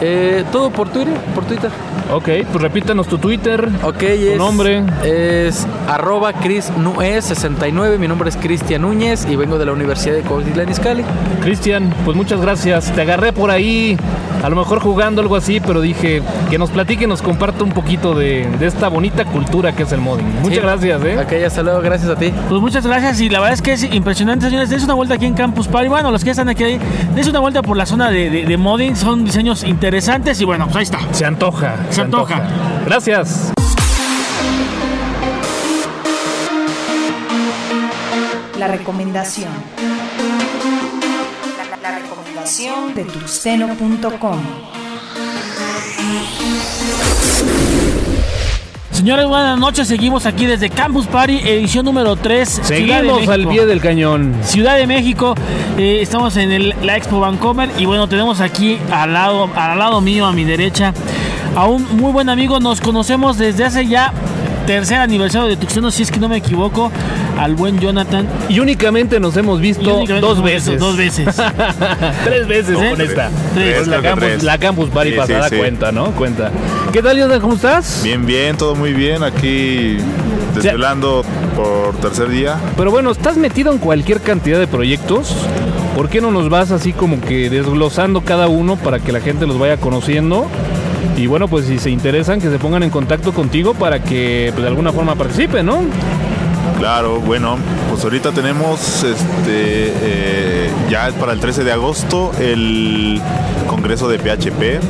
Eh, todo por Twitter, por Twitter.
Ok, pues repítanos tu Twitter.
Ok, es,
nombre?
Es arroba ChrisNue69, mi nombre es Cristian Núñez y vengo de la Universidad de Cuautitlán Izcalli.
Cristian, pues muchas gracias. Te agarré por ahí, a lo mejor jugando algo así, pero dije que nos platique y nos comparta un poquito de, de esta bonita cultura que es el modding. Muchas
Sí.
gracias, ¿eh?
Ok, hasta luego, gracias a ti.
Pues muchas gracias y la verdad es que es impresionante, señores. Dense una vuelta aquí en Campus Party. Bueno, los que están aquí, dense una vuelta por la zona de, de- de modding. Son diseños interesantes interesantes y bueno, pues ahí está.
Se antoja.
Se, antoja.
Gracias.
La recomendación. La, recomendación de tuxeno.com.
Señores, buenas noches. Seguimos aquí desde Campus Party, edición número 3.
Seguimos al pie del cañón.
Ciudad de México. Eh, estamos en el, la Expo Vancomer y bueno, tenemos aquí al lado, al lado mío, a mi derecha, a un muy buen amigo. Nos conocemos desde hace ya tercer aniversario de Tuxteno, si es que no me equivoco, al buen Jonathan.
Y únicamente nos hemos visto dos veces.
visto Dos veces.
Tres veces
¿Eh?
con esta.
Tres.
Pues la, campus,
tres.
la Campus Party
Sí,
pasada
sí, sí.
cuenta, ¿no? Cuenta. ¿Qué tal, Jonathan? ¿Cómo estás?
Bien, bien, todo muy bien. Aquí desvelando por tercer día.
Pero bueno, estás metido en cualquier cantidad de proyectos. ¿Por qué no nos vas así como que desglosando cada uno para que la gente los vaya conociendo? Y bueno, pues si se interesan, que se pongan en contacto contigo para que pues, de alguna forma participen, ¿no?
Claro, bueno, pues ahorita tenemos este eh, ya para el 13 de agosto el congreso de PHP.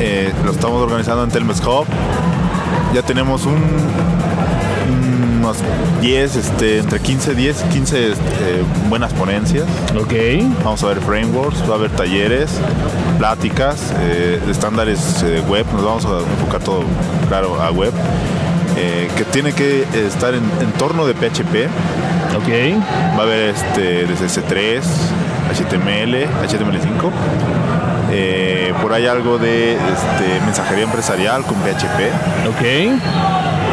Eh, lo estamos organizando en Telmes Hub. Ya tenemos un unos 10, este, entre 15, 10, 15 este, buenas ponencias.
Ok.
Vamos a ver frameworks, va a haber talleres, pláticas, eh, de estándares eh, web, nos vamos a enfocar todo, claro, a web, eh, que tiene que estar en, torno de PHP.
Ok.
Va a haber este, desde C3, HTML, HTML5. eh, por ahí algo de este, mensajería empresarial con PHP.
Ok.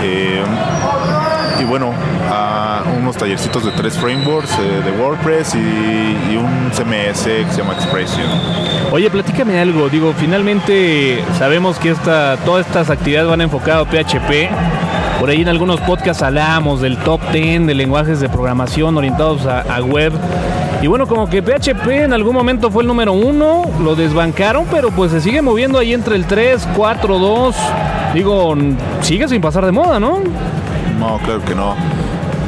Eh, y bueno, a unos tallercitos de tres frameworks eh, de WordPress y, y un CMS que se llama Expression.
Oye, platícame algo. Digo, finalmente sabemos que esta, todas estas actividades van enfocadas a PHP. Por ahí en algunos podcasts hablamos del top 10 de lenguajes de programación orientados a, a web. Y bueno, como que PHP en algún momento fue el número uno, lo desbancaron, pero pues se sigue moviendo ahí entre el 3, 4, 2. Digo, sigue sin pasar de moda, ¿no?
No, claro que no.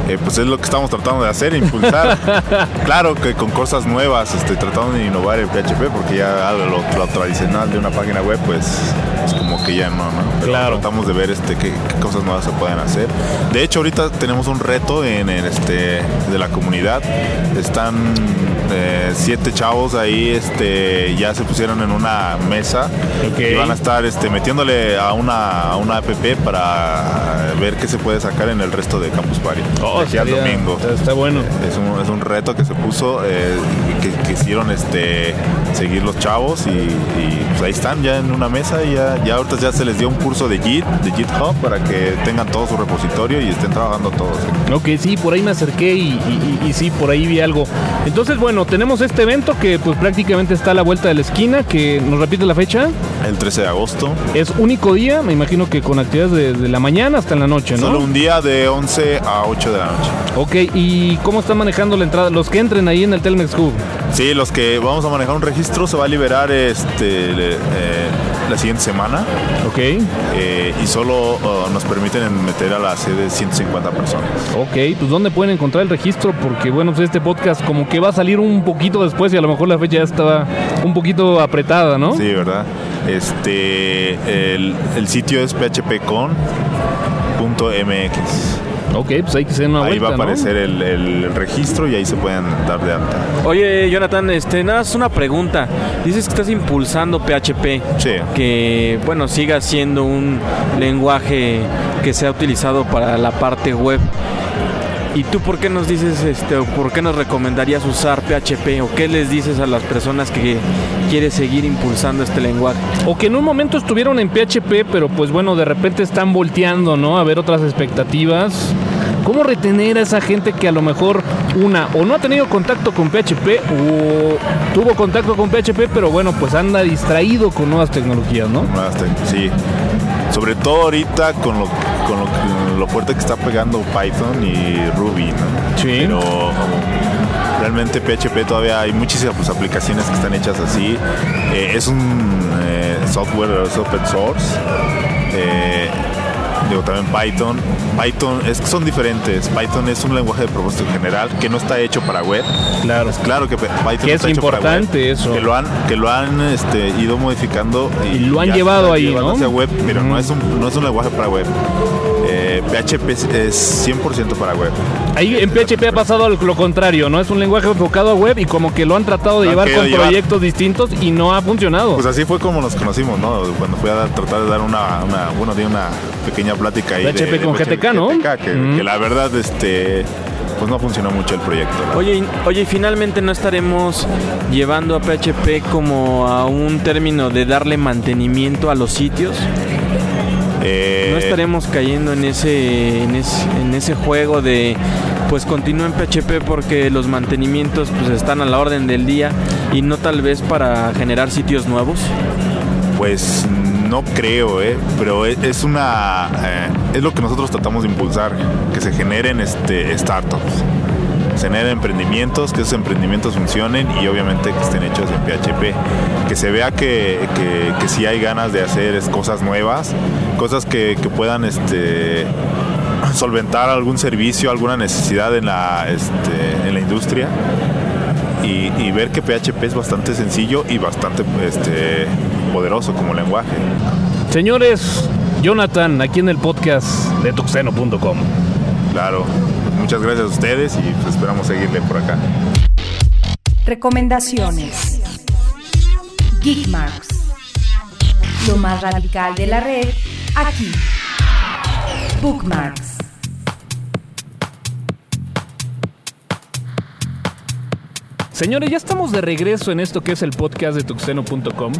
Eh, pues es lo que estamos tratando de hacer, impulsar. claro que con cosas nuevas, este, tratando de innovar el PHP, porque ya lo, lo tradicional de una página web, pues es como que ya no, ¿no? Pero
Claro.
tratamos de ver este, qué, qué cosas nuevas se pueden hacer. De hecho, ahorita tenemos un reto en, en este, de la comunidad. Están eh, siete chavos ahí, este, ya se pusieron en una mesa y van a estar este, metiéndole a una, a una app para ver qué se puede sacar en el resto de Campus Party.
Oh,
aquí al domingo.
está- bueno.
Es un, es un reto que se puso, eh, que quisieron este, seguir los chavos y, y, pues ahí están ya en una mesa y ya, ya ahorita ya se les dio un curso de Git, de GitHub para que tengan todo su repositorio y estén trabajando todos.
Ok, sí, por ahí me acerqué y, y- y- y sí, por ahí vi algo. Entonces, bueno, tenemos este evento que pues prácticamente está a la vuelta de la esquina, que nos repite la fecha.
El 13 de agosto.
Es único día, me imagino que con actividades desde la mañana hasta en la noche, ¿no?
Solo un día de 11 a 8 de la noche.
Ok, ¿y cómo están manejando la entrada? Los que entren ahí en el Telmex Hub.
Sí, los que vamos a manejar un registro se va a liberar este eh, la siguiente semana.
Ok.
Eh, y solo uh, nos permiten meter a la sede 150 personas.
Ok, pues ¿dónde pueden encontrar el registro? Porque bueno, pues este podcast como que va a salir un poquito después y a lo mejor la fecha ya estaba un poquito apretada, ¿no?
Sí, ¿verdad? Este, el, el sitio es phpcon.mx.
Ok, pues hay que hacer una
Ahí va a aparecer el, el registro y ahí se pueden dar de alta.
Oye, Jonathan, este, nada, es una pregunta. Dices que estás impulsando PHP.
Sí.
Que, bueno, siga siendo un lenguaje que sea utilizado para la parte web. ¿Y tú por qué nos dices, este, o por qué nos recomendarías usar PHP? ¿O qué les dices a las personas que quieres seguir impulsando este lenguaje?
O que en un momento estuvieron en PHP, pero pues bueno, de repente están volteando, ¿no? A ver otras expectativas. ¿Cómo retener a esa gente que a lo mejor una o no ha tenido contacto con PHP o tuvo contacto con PHP, pero bueno, pues anda distraído con nuevas tecnologías, ¿no?
Sí. Sobre todo ahorita con lo, con lo, fuerte que está pegando Python y Ruby, ¿no?
Sí.
Pero realmente PHP todavía hay muchísimas pues, aplicaciones que están hechas así. Eh, es un eh, software es open source. Eh, digo, también Python. Python es que son diferentes. Python es un lenguaje de propósito general que no está hecho para web.
Claro.
Es claro que Python
Que
no
es
está hecho para
importante
web,
eso.
Que lo han, que lo han este, ido modificando
Y lo han llevado ahí,
llevando
¿no?
hacia web, pero no es un no es un lenguaje para web. Eh, PHP es- es 100% para web.
Ahí en PHP ha pasado lo contrario, ¿no? Es un lenguaje enfocado a web y como que lo han tratado de llevar con
llevar.
proyectos distintos y no ha funcionado.
Pues así fue como nos conocimos, ¿no? Cuando fui a dar- tratar de dar una, una bueno, di una pequeña plática ahí.
PHP
de,
con GTK, ¿no?
GTK, que, la verdad, este, pues no funcionó mucho el proyecto.
Oye, y- oye, y finalmente no estaremos llevando a PHP como a un término de darle mantenimiento a los sitios.
Eh,
No estaremos cayendo en ese, en ese, en ese juego de pues continúa en PHP porque los mantenimientos pues están a la orden del día y no tal vez para generar sitios nuevos.
Pues no creo, ¿eh? pero es, es una eh, es lo que nosotros tratamos de impulsar, que se generen este startups, generen emprendimientos, que esos emprendimientos funcionen y obviamente que estén hechos en PHP, que se vea que, que, que sí hay ganas de hacer cosas nuevas, cosas que, que puedan este solventar algún servicio, alguna necesidad en la, este, en la industria y, y ver que PHP es bastante sencillo y bastante este, poderoso como lenguaje.
Señores, Jonathan, aquí en el podcast de tuxeno.com.
Claro, muchas gracias a ustedes y pues esperamos seguirle por acá.
Recomendaciones. Geekmarks. Lo más radical de la red, aquí. Bookmarks.
Señores, ya estamos de regreso en esto que es el podcast de tuxeno.com.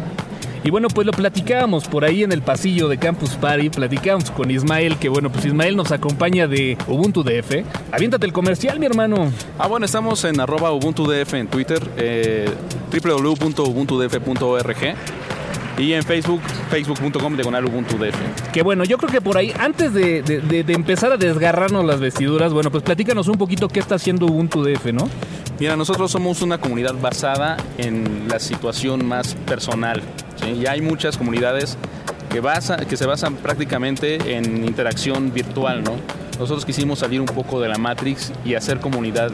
Y bueno, pues lo platicábamos por ahí en el pasillo de Campus Party, platicábamos con Ismael, que bueno, pues Ismael nos acompaña de Ubuntu DF. Aviéntate el comercial, mi hermano.
Ah, bueno, estamos en arroba UbuntuDF en Twitter, eh, www.ubuntudf.org y en Facebook, facebook.com diagonal UbuntuDF.
Que bueno, yo creo que por ahí, antes de, de- de- de empezar a desgarrarnos las vestiduras, bueno, pues platícanos un poquito qué está haciendo Ubuntu DF, ¿no?
Mira, nosotros somos una comunidad basada en la situación más personal. ¿Sí? Ya hay muchas comunidades que, basa, que se basan prácticamente en interacción virtual, ¿no? Nosotros quisimos salir un poco de la Matrix y hacer comunidad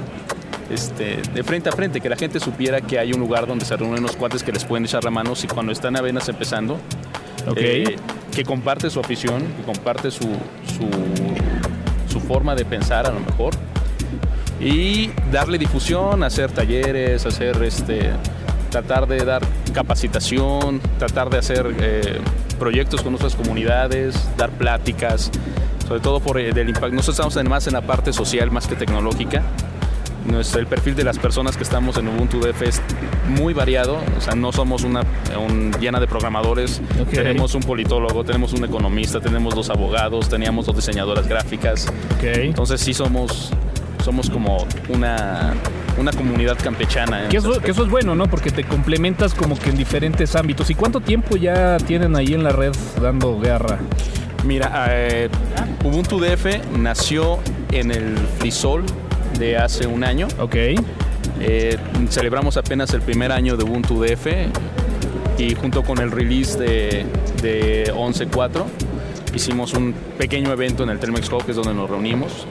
este, de frente a frente, que la gente supiera que hay un lugar donde se reúnen unos cuates que les pueden echar la mano si cuando están apenas empezando, eh, que comparte su afición, que comparte su, su, su forma de pensar a lo mejor y darle difusión, hacer talleres, hacer este, tratar de dar capacitación, tratar de hacer eh, proyectos con otras comunidades, dar pláticas, sobre todo por el del impacto. Nosotros estamos más en la parte social más que tecnológica. Nuestro, el perfil de las personas que estamos en Ubuntu DF es muy variado, o sea, no somos una un- llena de programadores, tenemos un politólogo, tenemos un economista, tenemos dos abogados, teníamos dos diseñadoras gráficas, entonces sí somos, somos como una, una comunidad campechana.
Que eso, que eso es bueno, ¿no? Porque te complementas como que en diferentes ámbitos. ¿Y cuánto tiempo ya tienen ahí en la red dando guerra?
Mira, eh, Ubuntu DF nació en el Frisol de hace un año.
Ok.
Eh, celebramos apenas el primer año de Ubuntu DF y junto con el release de, de 11.4 hicimos un pequeño evento en el Telmex Hub, que es donde nos reunimos.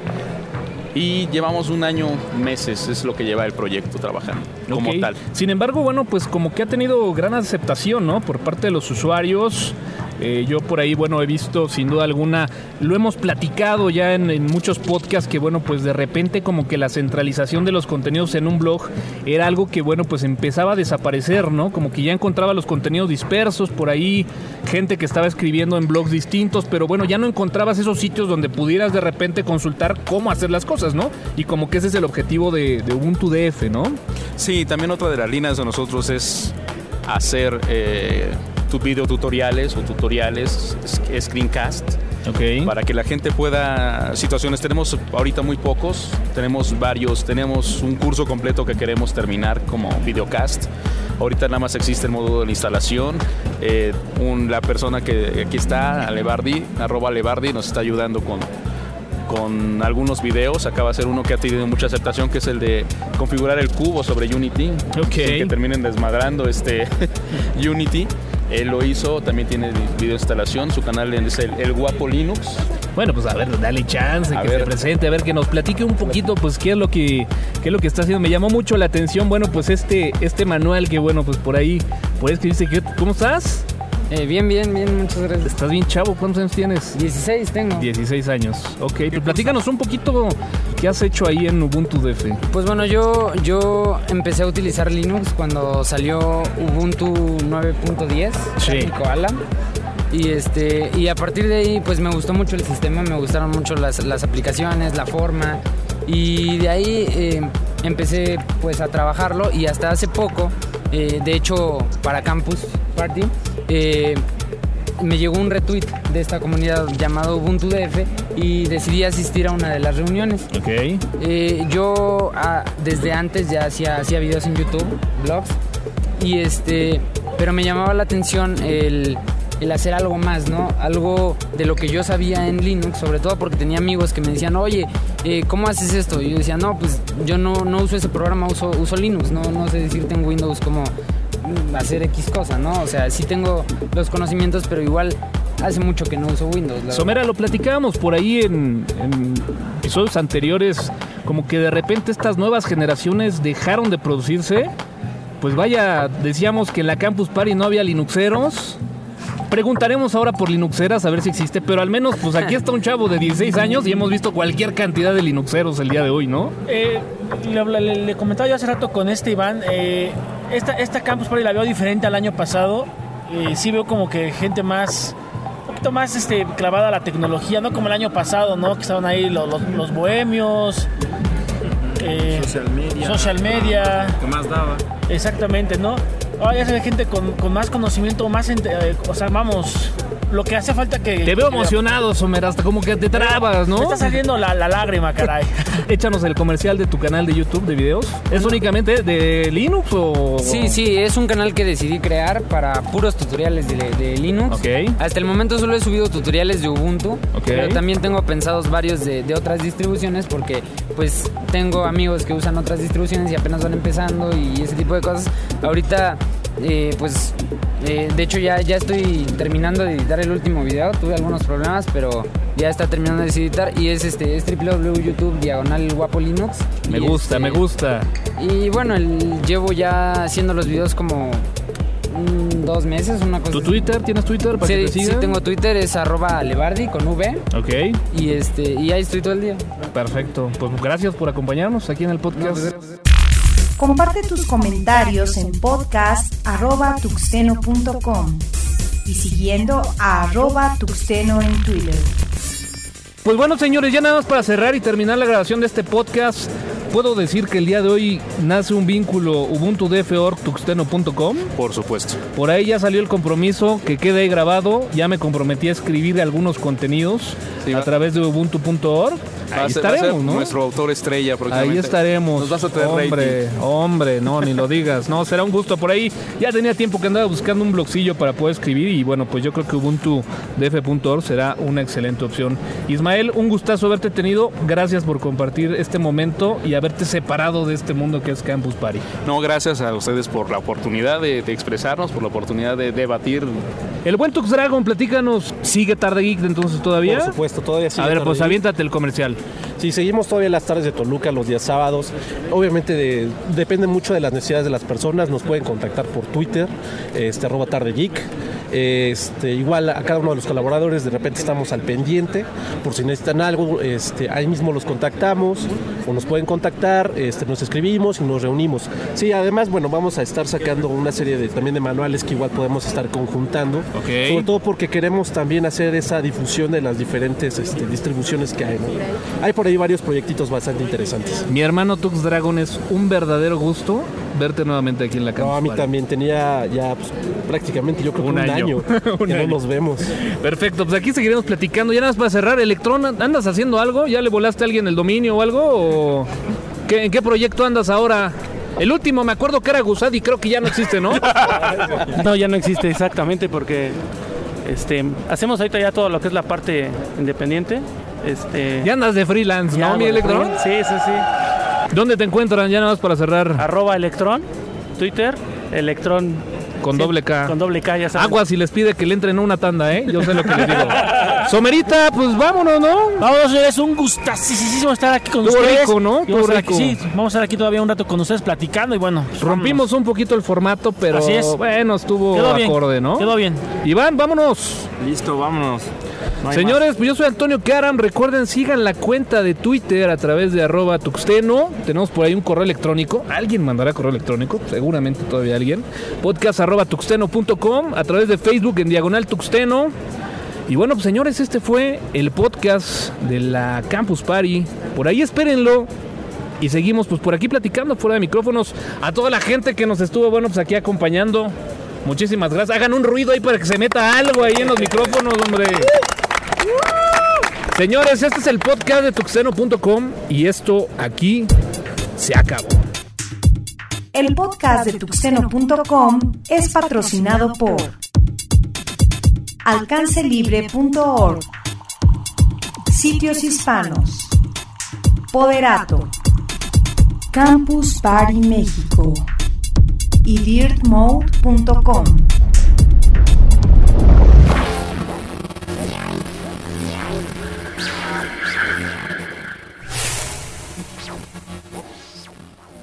Y llevamos un año, meses, es lo que lleva el proyecto trabajando como tal.
Sin embargo, bueno, pues como que ha tenido gran aceptación, ¿no? Por parte de los usuarios. Eh, yo por ahí, bueno, he visto sin duda alguna, lo hemos platicado ya en, muchos podcasts que, bueno, pues de repente como que la centralización de los contenidos en un blog era algo que, bueno, pues empezaba a desaparecer, ¿no? Como que ya encontraba los contenidos dispersos por ahí, gente que estaba escribiendo en blogs distintos, pero bueno, ya no encontrabas esos sitios donde pudieras de repente consultar cómo hacer las cosas, ¿no? Y como que ese es el objetivo de, de Ubuntu DF, ¿no?
Sí, también otra de las líneas de nosotros es hacer eh, tu video tutoriales o tutoriales, screencast. Para que la gente pueda, situaciones, tenemos ahorita muy pocos, tenemos varios, tenemos un curso completo que queremos terminar como videocast. Ahorita nada más existe el módulo de la instalación. Eh, un- la persona que aquí está, Alebardi, arroba Alebardi, nos está ayudando con, con algunos videos. Acaba de ser uno que ha tenido mucha aceptación, que es el de configurar el cubo sobre Unity. Sin que terminen desmadrando este Unity. Él lo hizo, también tiene video instalación. Su canal es el, el Guapo Linux.
Bueno, pues a ver, dale chance,
A
que
ver.
se presente, a ver, que nos platique un poquito, pues, qué es lo que, qué es lo que está haciendo. Me llamó mucho la atención, bueno, pues este, este manual que, bueno, pues por ahí, por que- ¿cómo estás?
Eh, bien, bien, bien, muchas gracias.
Estás bien chavo, ¿cuántos años tienes?
16 tengo.
16 años. Ok, pues platícanos un poquito qué has hecho ahí en Ubuntu DF.
Pues bueno, yo, yo empecé a utilizar Linux cuando salió Ubuntu 9.10,
Sí.
Nico Alam. Y, este, y a partir de ahí, pues me gustó mucho el sistema, me gustaron mucho las, las aplicaciones, la forma. Y de ahí eh, empecé pues a trabajarlo y hasta hace poco, eh, de hecho para Campus Party, eh, me llegó un retweet de esta comunidad llamado Ubuntu DF y decidí asistir a una de las reuniones.
Ok.
Eh, yo ah, desde antes ya hacía, hacía videos en YouTube, blogs, y este, pero me llamaba la atención el, el hacer algo más, ¿no? Algo de lo que yo sabía en Linux, sobre todo porque tenía amigos que me decían, oye, eh, ¿cómo haces esto? Y yo decía, no, pues yo no, no uso ese programa, uso, uso Linux, no, no sé decirte en Windows cómo hacer X cosa, ¿no? O sea, sí tengo los conocimientos, pero igual hace mucho que no uso Windows. la
Somera, lo platicábamos por ahí en, en episodios anteriores, como que de repente estas nuevas generaciones dejaron de producirse. Pues vaya, decíamos que en la Campus Party no había Linuxeros. Preguntaremos ahora por Linuxeras a ver si existe, pero al menos pues aquí está un chavo de 16 años y hemos visto cualquier cantidad de Linuxeros el día de hoy, ¿no?
Eh, le, le- le comentaba yo hace rato con este Iván, eh, esta, esta Campus Party la veo diferente al año pasado. Eh, sí veo como que gente más, un poquito más este, clavada a la tecnología, no como el año pasado, ¿no? Que estaban ahí los, los- los bohemios. eh,
Social media.
Social media.
¿Qué más daba?
Exactamente, ¿no? Ahora ya se ve gente con, con más conocimiento, más, eh, o sea, vamos, lo que hace falta que...
Te veo
que-
emocionado, Somera, hasta como que te trabas,
Me
¿no?
está saliendo la, la lágrima, caray.
Échanos el comercial de tu canal de YouTube de videos. ¿Es únicamente de Linux o...?
Sí, sí, es un canal que decidí crear para puros tutoriales de, de Linux.
Ok.
Hasta el momento solo he subido tutoriales de Ubuntu,
Ok.
pero también tengo pensados varios de, de otras distribuciones porque pues tengo amigos que usan otras distribuciones y apenas van empezando y ese tipo de cosas. Ahorita eh, pues eh, de hecho ya, ya estoy terminando de editar el último video, tuve algunos problemas, pero ya está terminando de editar y es este es www.youtube diagonal guapo Linux.
Me
Y,
gusta,
este,
me gusta.
y bueno, el- llevo ya haciendo los videos como mm, dos meses, una cosa
¿Tu
así.
Twitter? ¿Tienes Twitter para
Sí,
que te
sí, tengo Twitter, es arroba levardi con V.
Ok,
Y este, y ahí estoy todo el día.
perfecto. Pues gracias por acompañarnos aquí en el podcast.
Comparte tus comentarios en podcast.tuxteno.com y siguiendo a arroba tuxteno en Twitter.
Pues bueno, señores, ya nada más para cerrar y terminar la grabación de este podcast, puedo decir que el día de hoy nace un vínculo ubuntu.df.org.tuxteno.com.
Por supuesto.
Por ahí ya salió el compromiso que queda ahí grabado. Ya me comprometí a escribir algunos contenidos
Sí,
a través de ubuntu.org.
A
Ahí
a
estaremos, ¿no?
Nuestro autor estrella
Ahí estaremos.
Nos vas a traer
hombre,
rating.
hombre, no, ni lo digas. No, será un gusto por ahí. Ya tenía tiempo que andaba buscando un blogcillo para poder escribir y bueno, pues yo creo que ubuntudf.org será una excelente opción. Ismael, un gustazo haberte tenido. Gracias por compartir este momento y haberte separado de este mundo que es Campus Party.
No, gracias a ustedes por la oportunidad de, de expresarnos, por la oportunidad de debatir.
El buen Tux Dragon, platícanos. ¿Sigue Tarde Geek entonces todavía?
Por supuesto, todavía sigue
A ver,
Tarde
pues
Geek.
aviéntate el comercial.
Sí, seguimos todavía las tardes de Toluca los días sábados. Obviamente de- depende mucho de las necesidades de las personas. Nos pueden contactar por Twitter, este, arroba tarde geek. Este, igual a cada uno de los colaboradores de repente estamos al pendiente por si necesitan algo, este, ahí mismo los contactamos o nos pueden contactar, este, nos escribimos y nos reunimos. Sí, además, bueno, vamos a estar sacando una serie de, también de manuales que igual podemos estar conjuntando, sobre todo porque queremos también hacer esa difusión de las diferentes este, distribuciones que hay. ¿no? Hay por ahí varios proyectitos bastante interesantes.
Mi hermano Tux Dragon es un verdadero gusto verte nuevamente aquí en la Campus
No, a mí
Party.
también tenía ya pues, prácticamente yo creo que
Un
un,
año.
año,
Un
que
año.
no nos vemos.
Perfecto, pues aquí seguiremos platicando. Ya nada más para cerrar, Electron, ¿andas haciendo algo? ¿Ya le volaste a alguien el dominio o algo? ¿O qué- ¿En qué proyecto andas ahora? El último, me acuerdo que era Gusad y creo que ya no existe, ¿no?
No, ya no existe exactamente porque este, hacemos ahorita ya todo lo que es la parte independiente. Este,
Ya andas de freelance,
ya
¿no, mi
freelance, Sí, sí, sí.
¿Dónde te encuentran? Ya nada más para cerrar.
Arroba Electron, Twitter, Electron
Con
Sí,
doble K.
Con doble K, ya sabes.
Agua si les pide que le entren una tanda, ¿eh? Yo sé lo que les digo. Somerita, pues vámonos, ¿no?
Vámonos, es un gustasísimo estar aquí con
Estuvo
ustedes.
rico, ¿no?
A estar aquí-
rico.
sí, vamos a estar aquí todavía un rato con ustedes platicando y bueno. pues,
Rompimos un poquito el formato, pero
Así es.
bueno, estuvo
Quedó bien,
acorde, ¿no?
quedó bien.
Iván, vámonos.
Listo, vámonos. No
Señores, pues yo soy Antonio Karam. Recuerden, sigan la cuenta de Twitter a través de arroba tuxteno. Tenemos por ahí un correo electrónico. Alguien mandará correo electrónico, seguramente todavía alguien. Podcast arroba tuxteno.com. A través de Facebook en diagonal tuxteno. Y bueno, pues señores, este fue el podcast de la Campus Party. Por ahí espérenlo. Y seguimos pues por aquí platicando fuera de micrófonos. A toda la gente que nos estuvo, bueno, pues aquí acompañando. Muchísimas gracias. Hagan un ruido ahí para que se meta algo ahí en los micrófonos, hombre. Señores, este es el podcast de tuxteno.com y esto aquí se acabó.
El podcast de tuxteno.com es patrocinado por alcancelibre.org, Sitios Hispanos, Poderato, Campus Party México y dirtmode.com.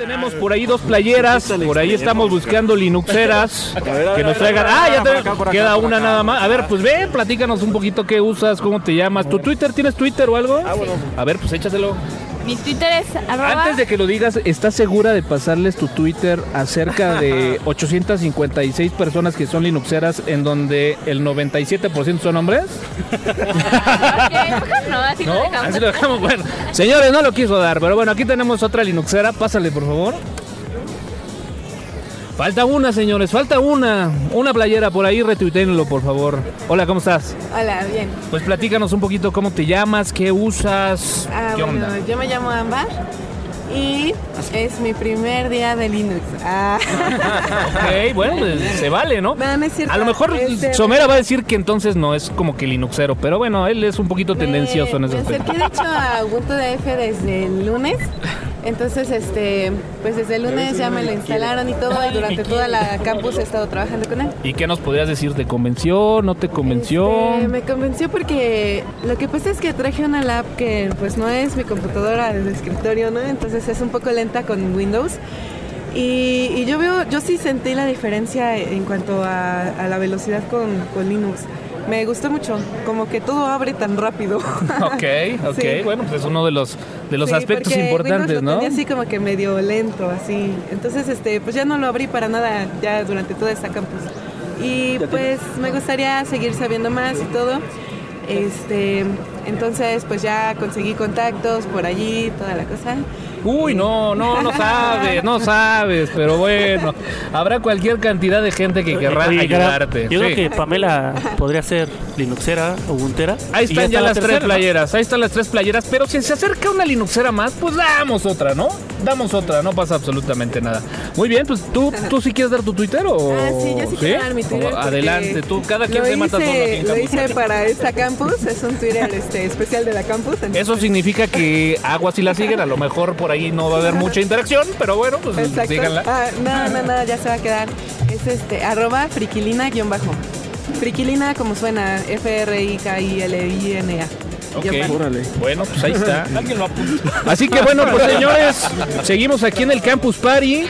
Tenemos por ahí dos playeras, por ahí estamos buscando Linuxeras que nos traigan. Ah, ya te queda una nada más. A ver, pues ven, platícanos un poquito qué usas, cómo te llamas. ¿Tu Twitter tienes Twitter o algo? A ver, pues échaselo.
Mi Twitter es arroba
Antes de que lo digas, ¿estás segura de pasarles tu Twitter a cerca de 856 personas que son Linuxeras en donde el 97% son hombres?
no, así
¿No?
lo dejamos.
Así lo dejamos. Bueno, señores, no lo quiso dar, pero bueno, aquí tenemos otra Linuxera. Pásale, por favor. Falta una, señores, falta una. Una playera por ahí, retuiteenlo, por favor. Hola, ¿cómo estás?
Hola, bien.
Pues platícanos un poquito cómo te llamas, qué usas,
Ah,
qué
bueno,
onda.
yo me llamo Ambar y es mi primer día de Linux. Ah.
Ok, bueno, pues, se vale, ¿no?
No, no es cierto.
A lo mejor
Este,
Somera va a decir que entonces no es como que Linuxero, pero bueno, él es un poquito tendencioso en ese
Me
aspecto.
acerqué de hecho a Ubuntu DF desde el lunes. Entonces, este, pues desde el lunes ya me lo instalaron y todo. Y durante toda la campus he estado trabajando con él.
¿Y qué nos podrías decir? ¿Te convenció? ¿No te convenció?
Eh, me convenció porque lo que pasa es que traje una lab que pues no es mi computadora de escritorio, ¿no? Entonces es un poco lenta con Windows. Y, y yo veo, yo sí sentí la diferencia en cuanto a, a la velocidad con, con Linux. Me gustó mucho, como que todo abre tan rápido.
Ok, ok.
Sí.
Bueno, pues es uno de los, de los
Sí,
aspectos importantes,
Windows lo
¿no?
tenía así como que medio lento, así. Entonces, este, pues ya no lo abrí para nada ya durante toda esta campus. Y pues me gustaría seguir sabiendo más y todo. Este, entonces, pues ya conseguí contactos por allí, toda la cosa.
Uy, no, no, no sabes, no sabes, pero bueno, habrá cualquier cantidad de gente que querrá
Oye,
ayudarte.
Yo
Sí.
creo que Pamela podría ser Linuxera o Guntera.
Ahí están ya,
está la
las tres playeras, ahí están las tres playeras, pero si se acerca una Linuxera más, pues damos otra, ¿no? Damos otra, no pasa absolutamente nada. Muy bien, pues tú, tú sí quieres dar tu Twitter o...
Ah, sí, yo sí quiero dar mi Twitter
Adelante, tú, cada quien se mata solo aquí
hice,
en
Lo hice para esta campus, es un Twitter este, especial de la campus. entonces-
Eso significa que Agua si la siguen, a lo mejor por ahí no va a haber mucha interacción, pero bueno, pues
Exacto.
síganla.
Ah, no, no, no, ya se va a quedar. Es este, arroba friquilina guion bajo. Friquilina como suena, F-R-I-K-I-L-I-N-A.
Bueno, pues ahí está. Así que bueno, pues señores, seguimos aquí en el Campus Party.